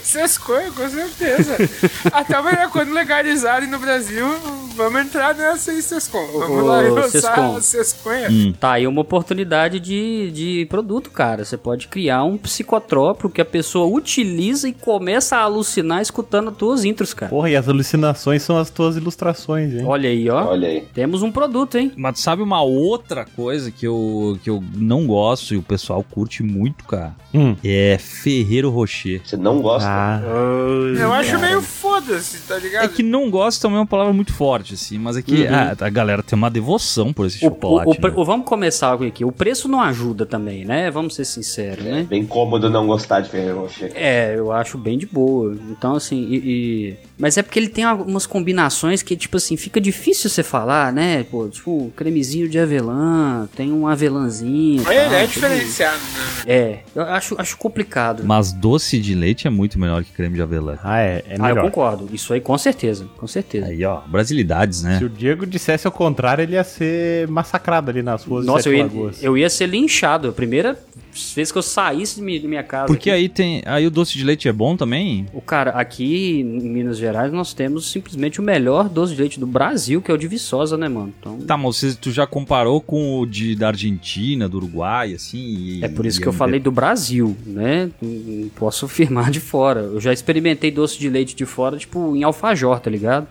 Sesconha, com certeza. Até amanhã, quando legalizarem no Brasil, vamos entrar nessa aí, Sescon. Vamos Ô, lá e a Sesconha. Tá aí uma oportunidade de, de produto, cara. Você pode criar um psicotrópico que a pessoa utiliza e começa a alucinar escutando as tuas intros, cara. Porra, e as alucinações são as tuas ilustrações, hein? Olha aí, ó. Olha aí. Temos um produto, hein? Mas sabe uma outra coisa que eu, que eu não gosto e o pessoal curte muito, cara? Hum. É Ferreiro Rocher. Você não gosta? Ah, Eu acho meio foda-se, tá ligado? É que não gosto também é uma palavra muito forte, assim, mas é que Uhum. a, a galera tem uma devoção por esse O, chocolate. o- o né? o- vamos começar aqui. O preço não ajuda também, né? Vamos ser sinceros, É né? bem cômodo não gostar de Ferreiro Rocher. É, eu acho bem de boa. Então, assim, e, e- Mas é porque ele tem algumas combinações que, tipo assim, fica difícil você falar, né? Pô, tipo, cremezinho de avelã, tem um avelãzinho. Ele tal, é tudo diferenciado, né? É, eu acho, acho complicado. Mas doce de leite é muito melhor que creme de avelã. ah, é, é ah, eu melhor. concordo. Isso aí, com certeza. Com certeza. Aí, ó, brasilidades, né? Se o Diego dissesse ao contrário, ele ia ser massacrado ali nas ruas Nossa, eu de ia, eu ia ser linchado. A primeira vez que eu saísse de mi- de minha casa. Porque aqui. aí tem. Aí o doce de leite é bom também? O cara, aqui em Minas Gerais nós temos simplesmente o melhor doce de leite do Brasil, que é o de Viçosa, né, mano? Então, Tá, mas você, tu já comparou com o de, da Argentina, do Uruguai, assim? e- é por isso que eu é- falei do Brasil, né? Não posso afirmar de fora. Eu já experimentei doce de leite de fora, tipo, em alfajor, tá ligado?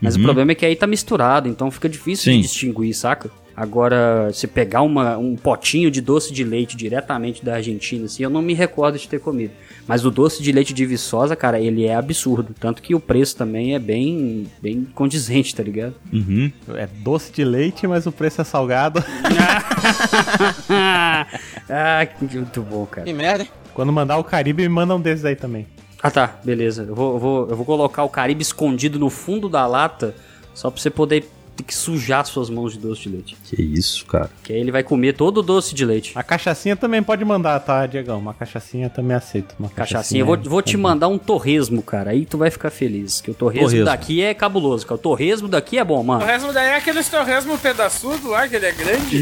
Mas Uhum. o problema é que aí tá misturado, então fica difícil Sim. de distinguir, saca? Agora, se pegar uma, um potinho de doce de leite diretamente da Argentina, assim, eu não me recordo de ter comido. Mas o doce de leite de Viçosa, cara, ele é absurdo. Tanto que o preço também é bem, bem condizente, tá ligado? Uhum. É doce de leite, mas o preço é salgado. ah, que muito bom, cara. Que merda, hein? Quando mandar o Caribe, me manda um desses aí também. Ah tá, beleza. Eu vou, eu vou, eu vou colocar o Caribe escondido no fundo da lata, só pra você poder ter que sujar suas mãos de doce de leite. Que isso, cara. Que aí ele vai comer todo o doce de leite. A cachaçinha também pode mandar, tá, Diegão? Uma cachaçinha também aceito. Uma Cachaçinha, eu vou, vou te mandar um torresmo, cara. Aí tu vai ficar feliz. Que o torresmo, Torresmo. daqui é cabuloso, cara. O torresmo daqui é bom, O mano. resto daí é aquele torresmo pedaçudo lá, que ele é grande.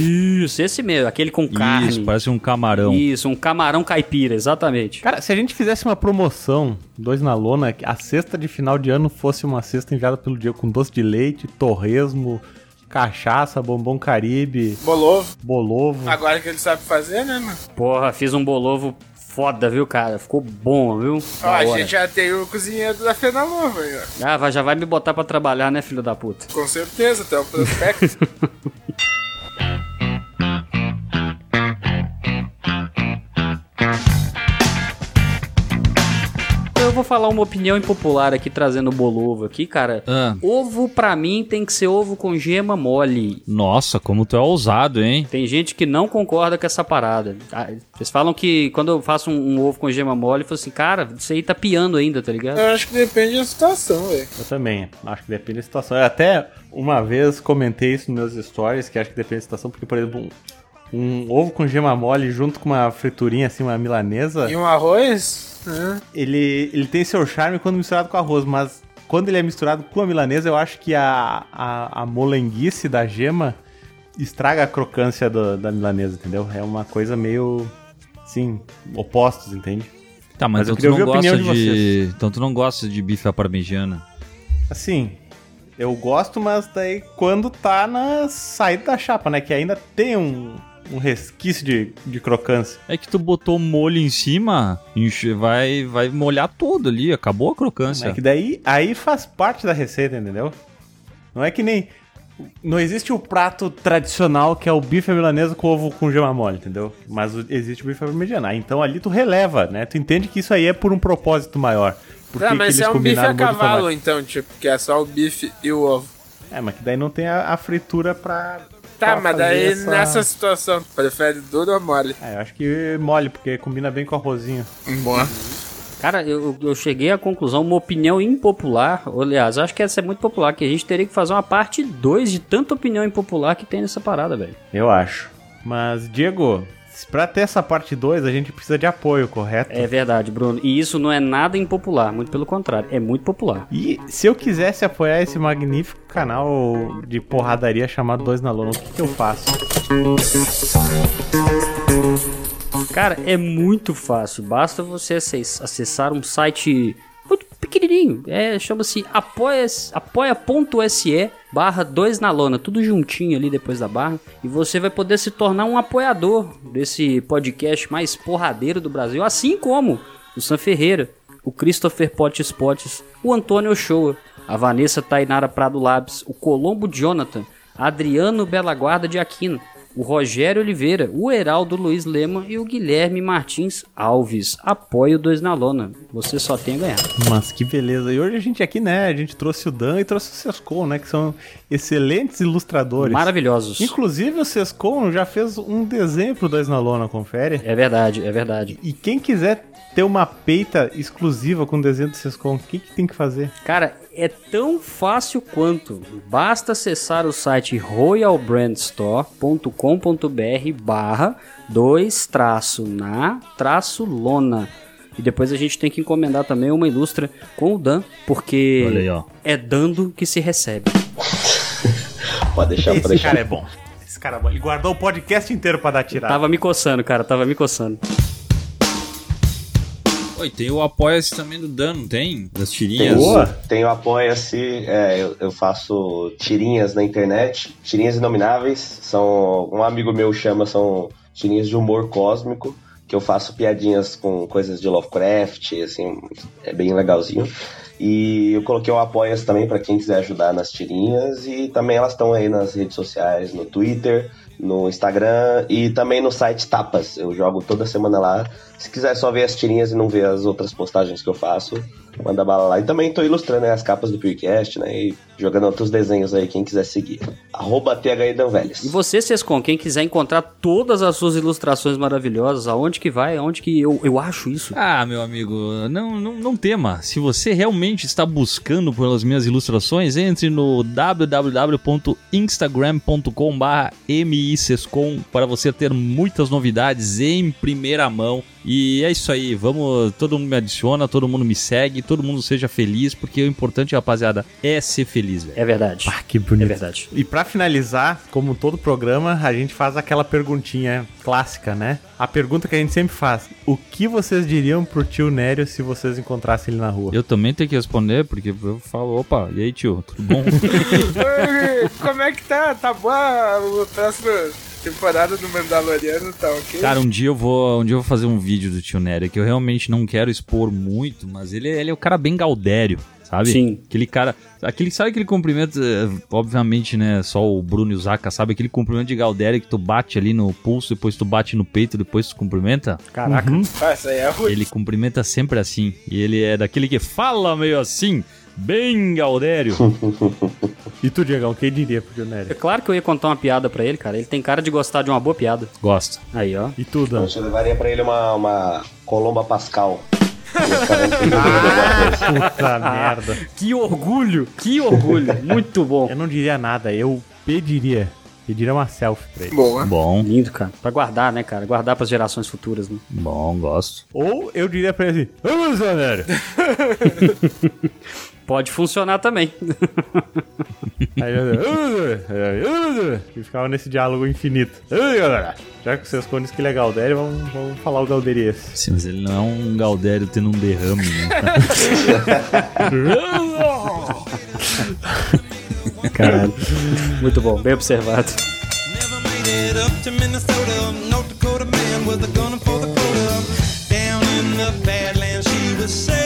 Isso, esse mesmo, aquele com carne. Isso, parece um camarão. Isso, um camarão caipira, exatamente. Cara, se a gente fizesse uma promoção, dois na lona, que a cesta de final de ano fosse uma cesta enviada pelo Diego com doce de leite, torresmo, cachaça, bombom caribe, Bolovo. bolovo. Agora que ele sabe fazer, né, mano? Porra, fiz um bolovo foda, viu, cara? Ficou bom, viu? Ó, Da a gente já tem o cozinheiro da Fenalova aí, ó. Ah, vai- já vai me botar pra trabalhar, né, filho da puta? Com certeza, até o prospecto. falar uma opinião impopular aqui, trazendo o bolovo aqui, cara. Ah. Ovo, pra mim, tem que ser ovo com gema mole. Nossa, como tu é ousado, hein? Tem gente que não concorda com essa parada. Ah, Vocês falam que quando eu faço um, um ovo com gema mole, eu falo assim, cara, isso aí tá piando ainda, tá ligado? Eu acho que depende da situação, velho. Eu também, acho que depende da situação. Eu até uma vez comentei isso nos meus stories, que acho que depende da situação, porque, por exemplo, um, ovo com gema mole junto com uma friturinha, assim, uma milanesa, E um arroz? né? ele, ele tem seu charme quando misturado com arroz, mas quando ele é misturado com a milanesa, eu acho que a, a, a molenguice da gema estraga a crocância do- da milanesa, entendeu? É uma coisa meio, sim, opostos, entende? Tá, mas, Mas eu então tu queria não ouvir a opinião gosta de de. Então tu não gosta de bife à parmegiana. Assim, eu gosto, mas daí quando tá na saída da chapa, né? Que ainda tem um, um resquício de, de crocância. É que tu botou molho em cima, enche- vai, vai molhar tudo ali, acabou a crocância. É que daí aí faz parte da receita, entendeu? Não é que nem. Não existe o prato tradicional que é o bife milanesa com ovo com gema mole, entendeu? Mas existe o bife. Aí, Então ali tu releva, né? Tu entende que isso aí é por um propósito maior. Por Tá, que mas é um bife a cavalo, então, tipo, que é só o bife e o ovo. É, mas que daí não tem a, a fritura pra. Tá, mas daí essa- nessa situação, tu prefere duro ou mole? É, eu acho que mole, porque combina bem com arrozinho. Boa. Cara, eu, eu cheguei à conclusão, uma opinião impopular, aliás, acho que essa é muito popular, que a gente teria que fazer uma parte 2 de tanta opinião impopular que tem nessa parada, velho. Eu acho. Mas, Diego, pra ter essa parte 2, a gente precisa de apoio, correto? É verdade, Bruno. E isso não é nada impopular, muito pelo contrário, é muito popular. E se eu quisesse apoiar esse magnífico canal de porradaria chamado Dois na Lona, o que, que eu faço? Cara, é muito fácil. Basta você acess- acessar um site muito pequenininho. É, chama-se apoia- apoia.se barra 2 na lona, tudo juntinho ali depois da barra. E você vai poder se tornar um apoiador desse podcast mais porradeiro do Brasil, assim como o Sam Ferreira, o Christopher Potes Potes, o Antônio Ochoa, a Vanessa Tainara Prado Labs, o Colombo Jonathan, Adriano Bela Guarda de Aquino, o Rogério Oliveira, o Heraldo Luiz Lema e o Guilherme Martins Alves. Apoio 2 na lona. Você só tem a ganhar. Mas que beleza. E hoje a gente aqui, né? A gente trouxe o Dan e trouxe o Sescon, né? Que são excelentes ilustradores. Maravilhosos. Inclusive o Sescon já fez um desenho pro Dois na Lona, confere. É verdade, é verdade. E quem quiser ter uma peita exclusiva com desenho do Sescon, o que, que tem que fazer? Cara, é tão fácil quanto. Basta acessar o site royalbrandstore.com.br barra 2 traço na traço lona. E depois a gente tem que encomendar também uma ilustra com o Dan, porque aí, é dando que se recebe. Pode deixar, pode Esse deixar. cara é bom. Esse cara é bom. Ele guardou o podcast inteiro pra dar tirada. Tava me coçando, cara, tava me coçando. Oi, tem o Apoia-se também do Dan, não tem? Das tirinhas. tem o Apoia-se, é, eu, eu faço tirinhas na internet, tirinhas inomináveis, são, um amigo meu chama, são tirinhas de humor cósmico, que eu faço piadinhas com coisas de Lovecraft, assim, é bem legalzinho. E eu coloquei o Apoia-se também para quem quiser ajudar nas tirinhas, e também elas estão aí nas redes sociais, no Twitter, no Instagram e também no site Tapas. Eu jogo toda semana lá. Se quiser só ver as tirinhas e não ver as outras postagens que eu faço, manda bala lá. E também tô ilustrando né, as capas do podcast, né? E jogando outros desenhos aí, quem quiser seguir. Arroba. E você, Sescon, quem quiser encontrar todas as suas ilustrações maravilhosas, aonde que vai, aonde que eu, eu acho isso? Ah, meu amigo, não, não, não tema. Se você realmente está buscando pelas minhas ilustrações, entre no www.instagram.com.br misescom para você ter muitas novidades em primeira mão. E é isso aí, vamos, todo mundo me adiciona, todo mundo me segue, todo mundo seja feliz, porque o importante, rapaziada, é ser feliz, velho. É verdade. Ah, que bonito. É verdade. E pra finalizar, como todo programa, a gente faz aquela perguntinha clássica, né? A pergunta que a gente sempre faz: O que vocês diriam pro tio Nério se vocês encontrassem ele na rua? Eu também tenho que responder, porque eu falo, opa, e aí, tio, tudo bom? Oi, Como é que tá? Tá boa o próximo temporada do Mandaloriano? Tá ok? Cara, um dia eu vou, um dia eu vou fazer um vídeo do tio Nery que eu realmente não quero expor muito, mas ele, ele é o cara bem gaudério, sabe? Sim. Aquele cara, aquele sabe aquele cumprimento, eh, obviamente, né, só o Bruno e o Zaka sabe aquele cumprimento de gaudério que tu bate ali no pulso, depois tu bate no peito, depois tu cumprimenta? Caraca. Ah, isso aí é ruim. Ele cumprimenta sempre assim. E ele é daquele que fala meio assim, bem gaudério. E tu, Diegão, quem diria pro tio É claro que eu ia contar uma piada pra ele, cara. Ele tem cara de gostar de uma boa piada. Gosta. Aí, ó. E tu, Dan? Eu levaria pra ele uma, uma Colomba Pascal. Puta merda. Que orgulho, que orgulho. Muito bom. Eu não diria nada, eu pediria. Pediria uma selfie pra ele. Boa. Bom, Lindo, cara. Pra guardar, né, cara? Guardar pras gerações futuras, né? bom, gosto. Ou eu diria pra ele assim: Vamos, Nério! Pode funcionar também. Aí eu "Vamos, e ficava nesse diálogo infinito. "Ai, galera, Já que vocês conhecem que ele é Galdério, vamos, vamos falar o Galderiense. Sim, mas ele não é um gaudério tendo um derrame, né? Caralho. Muito bom, bem observado. Made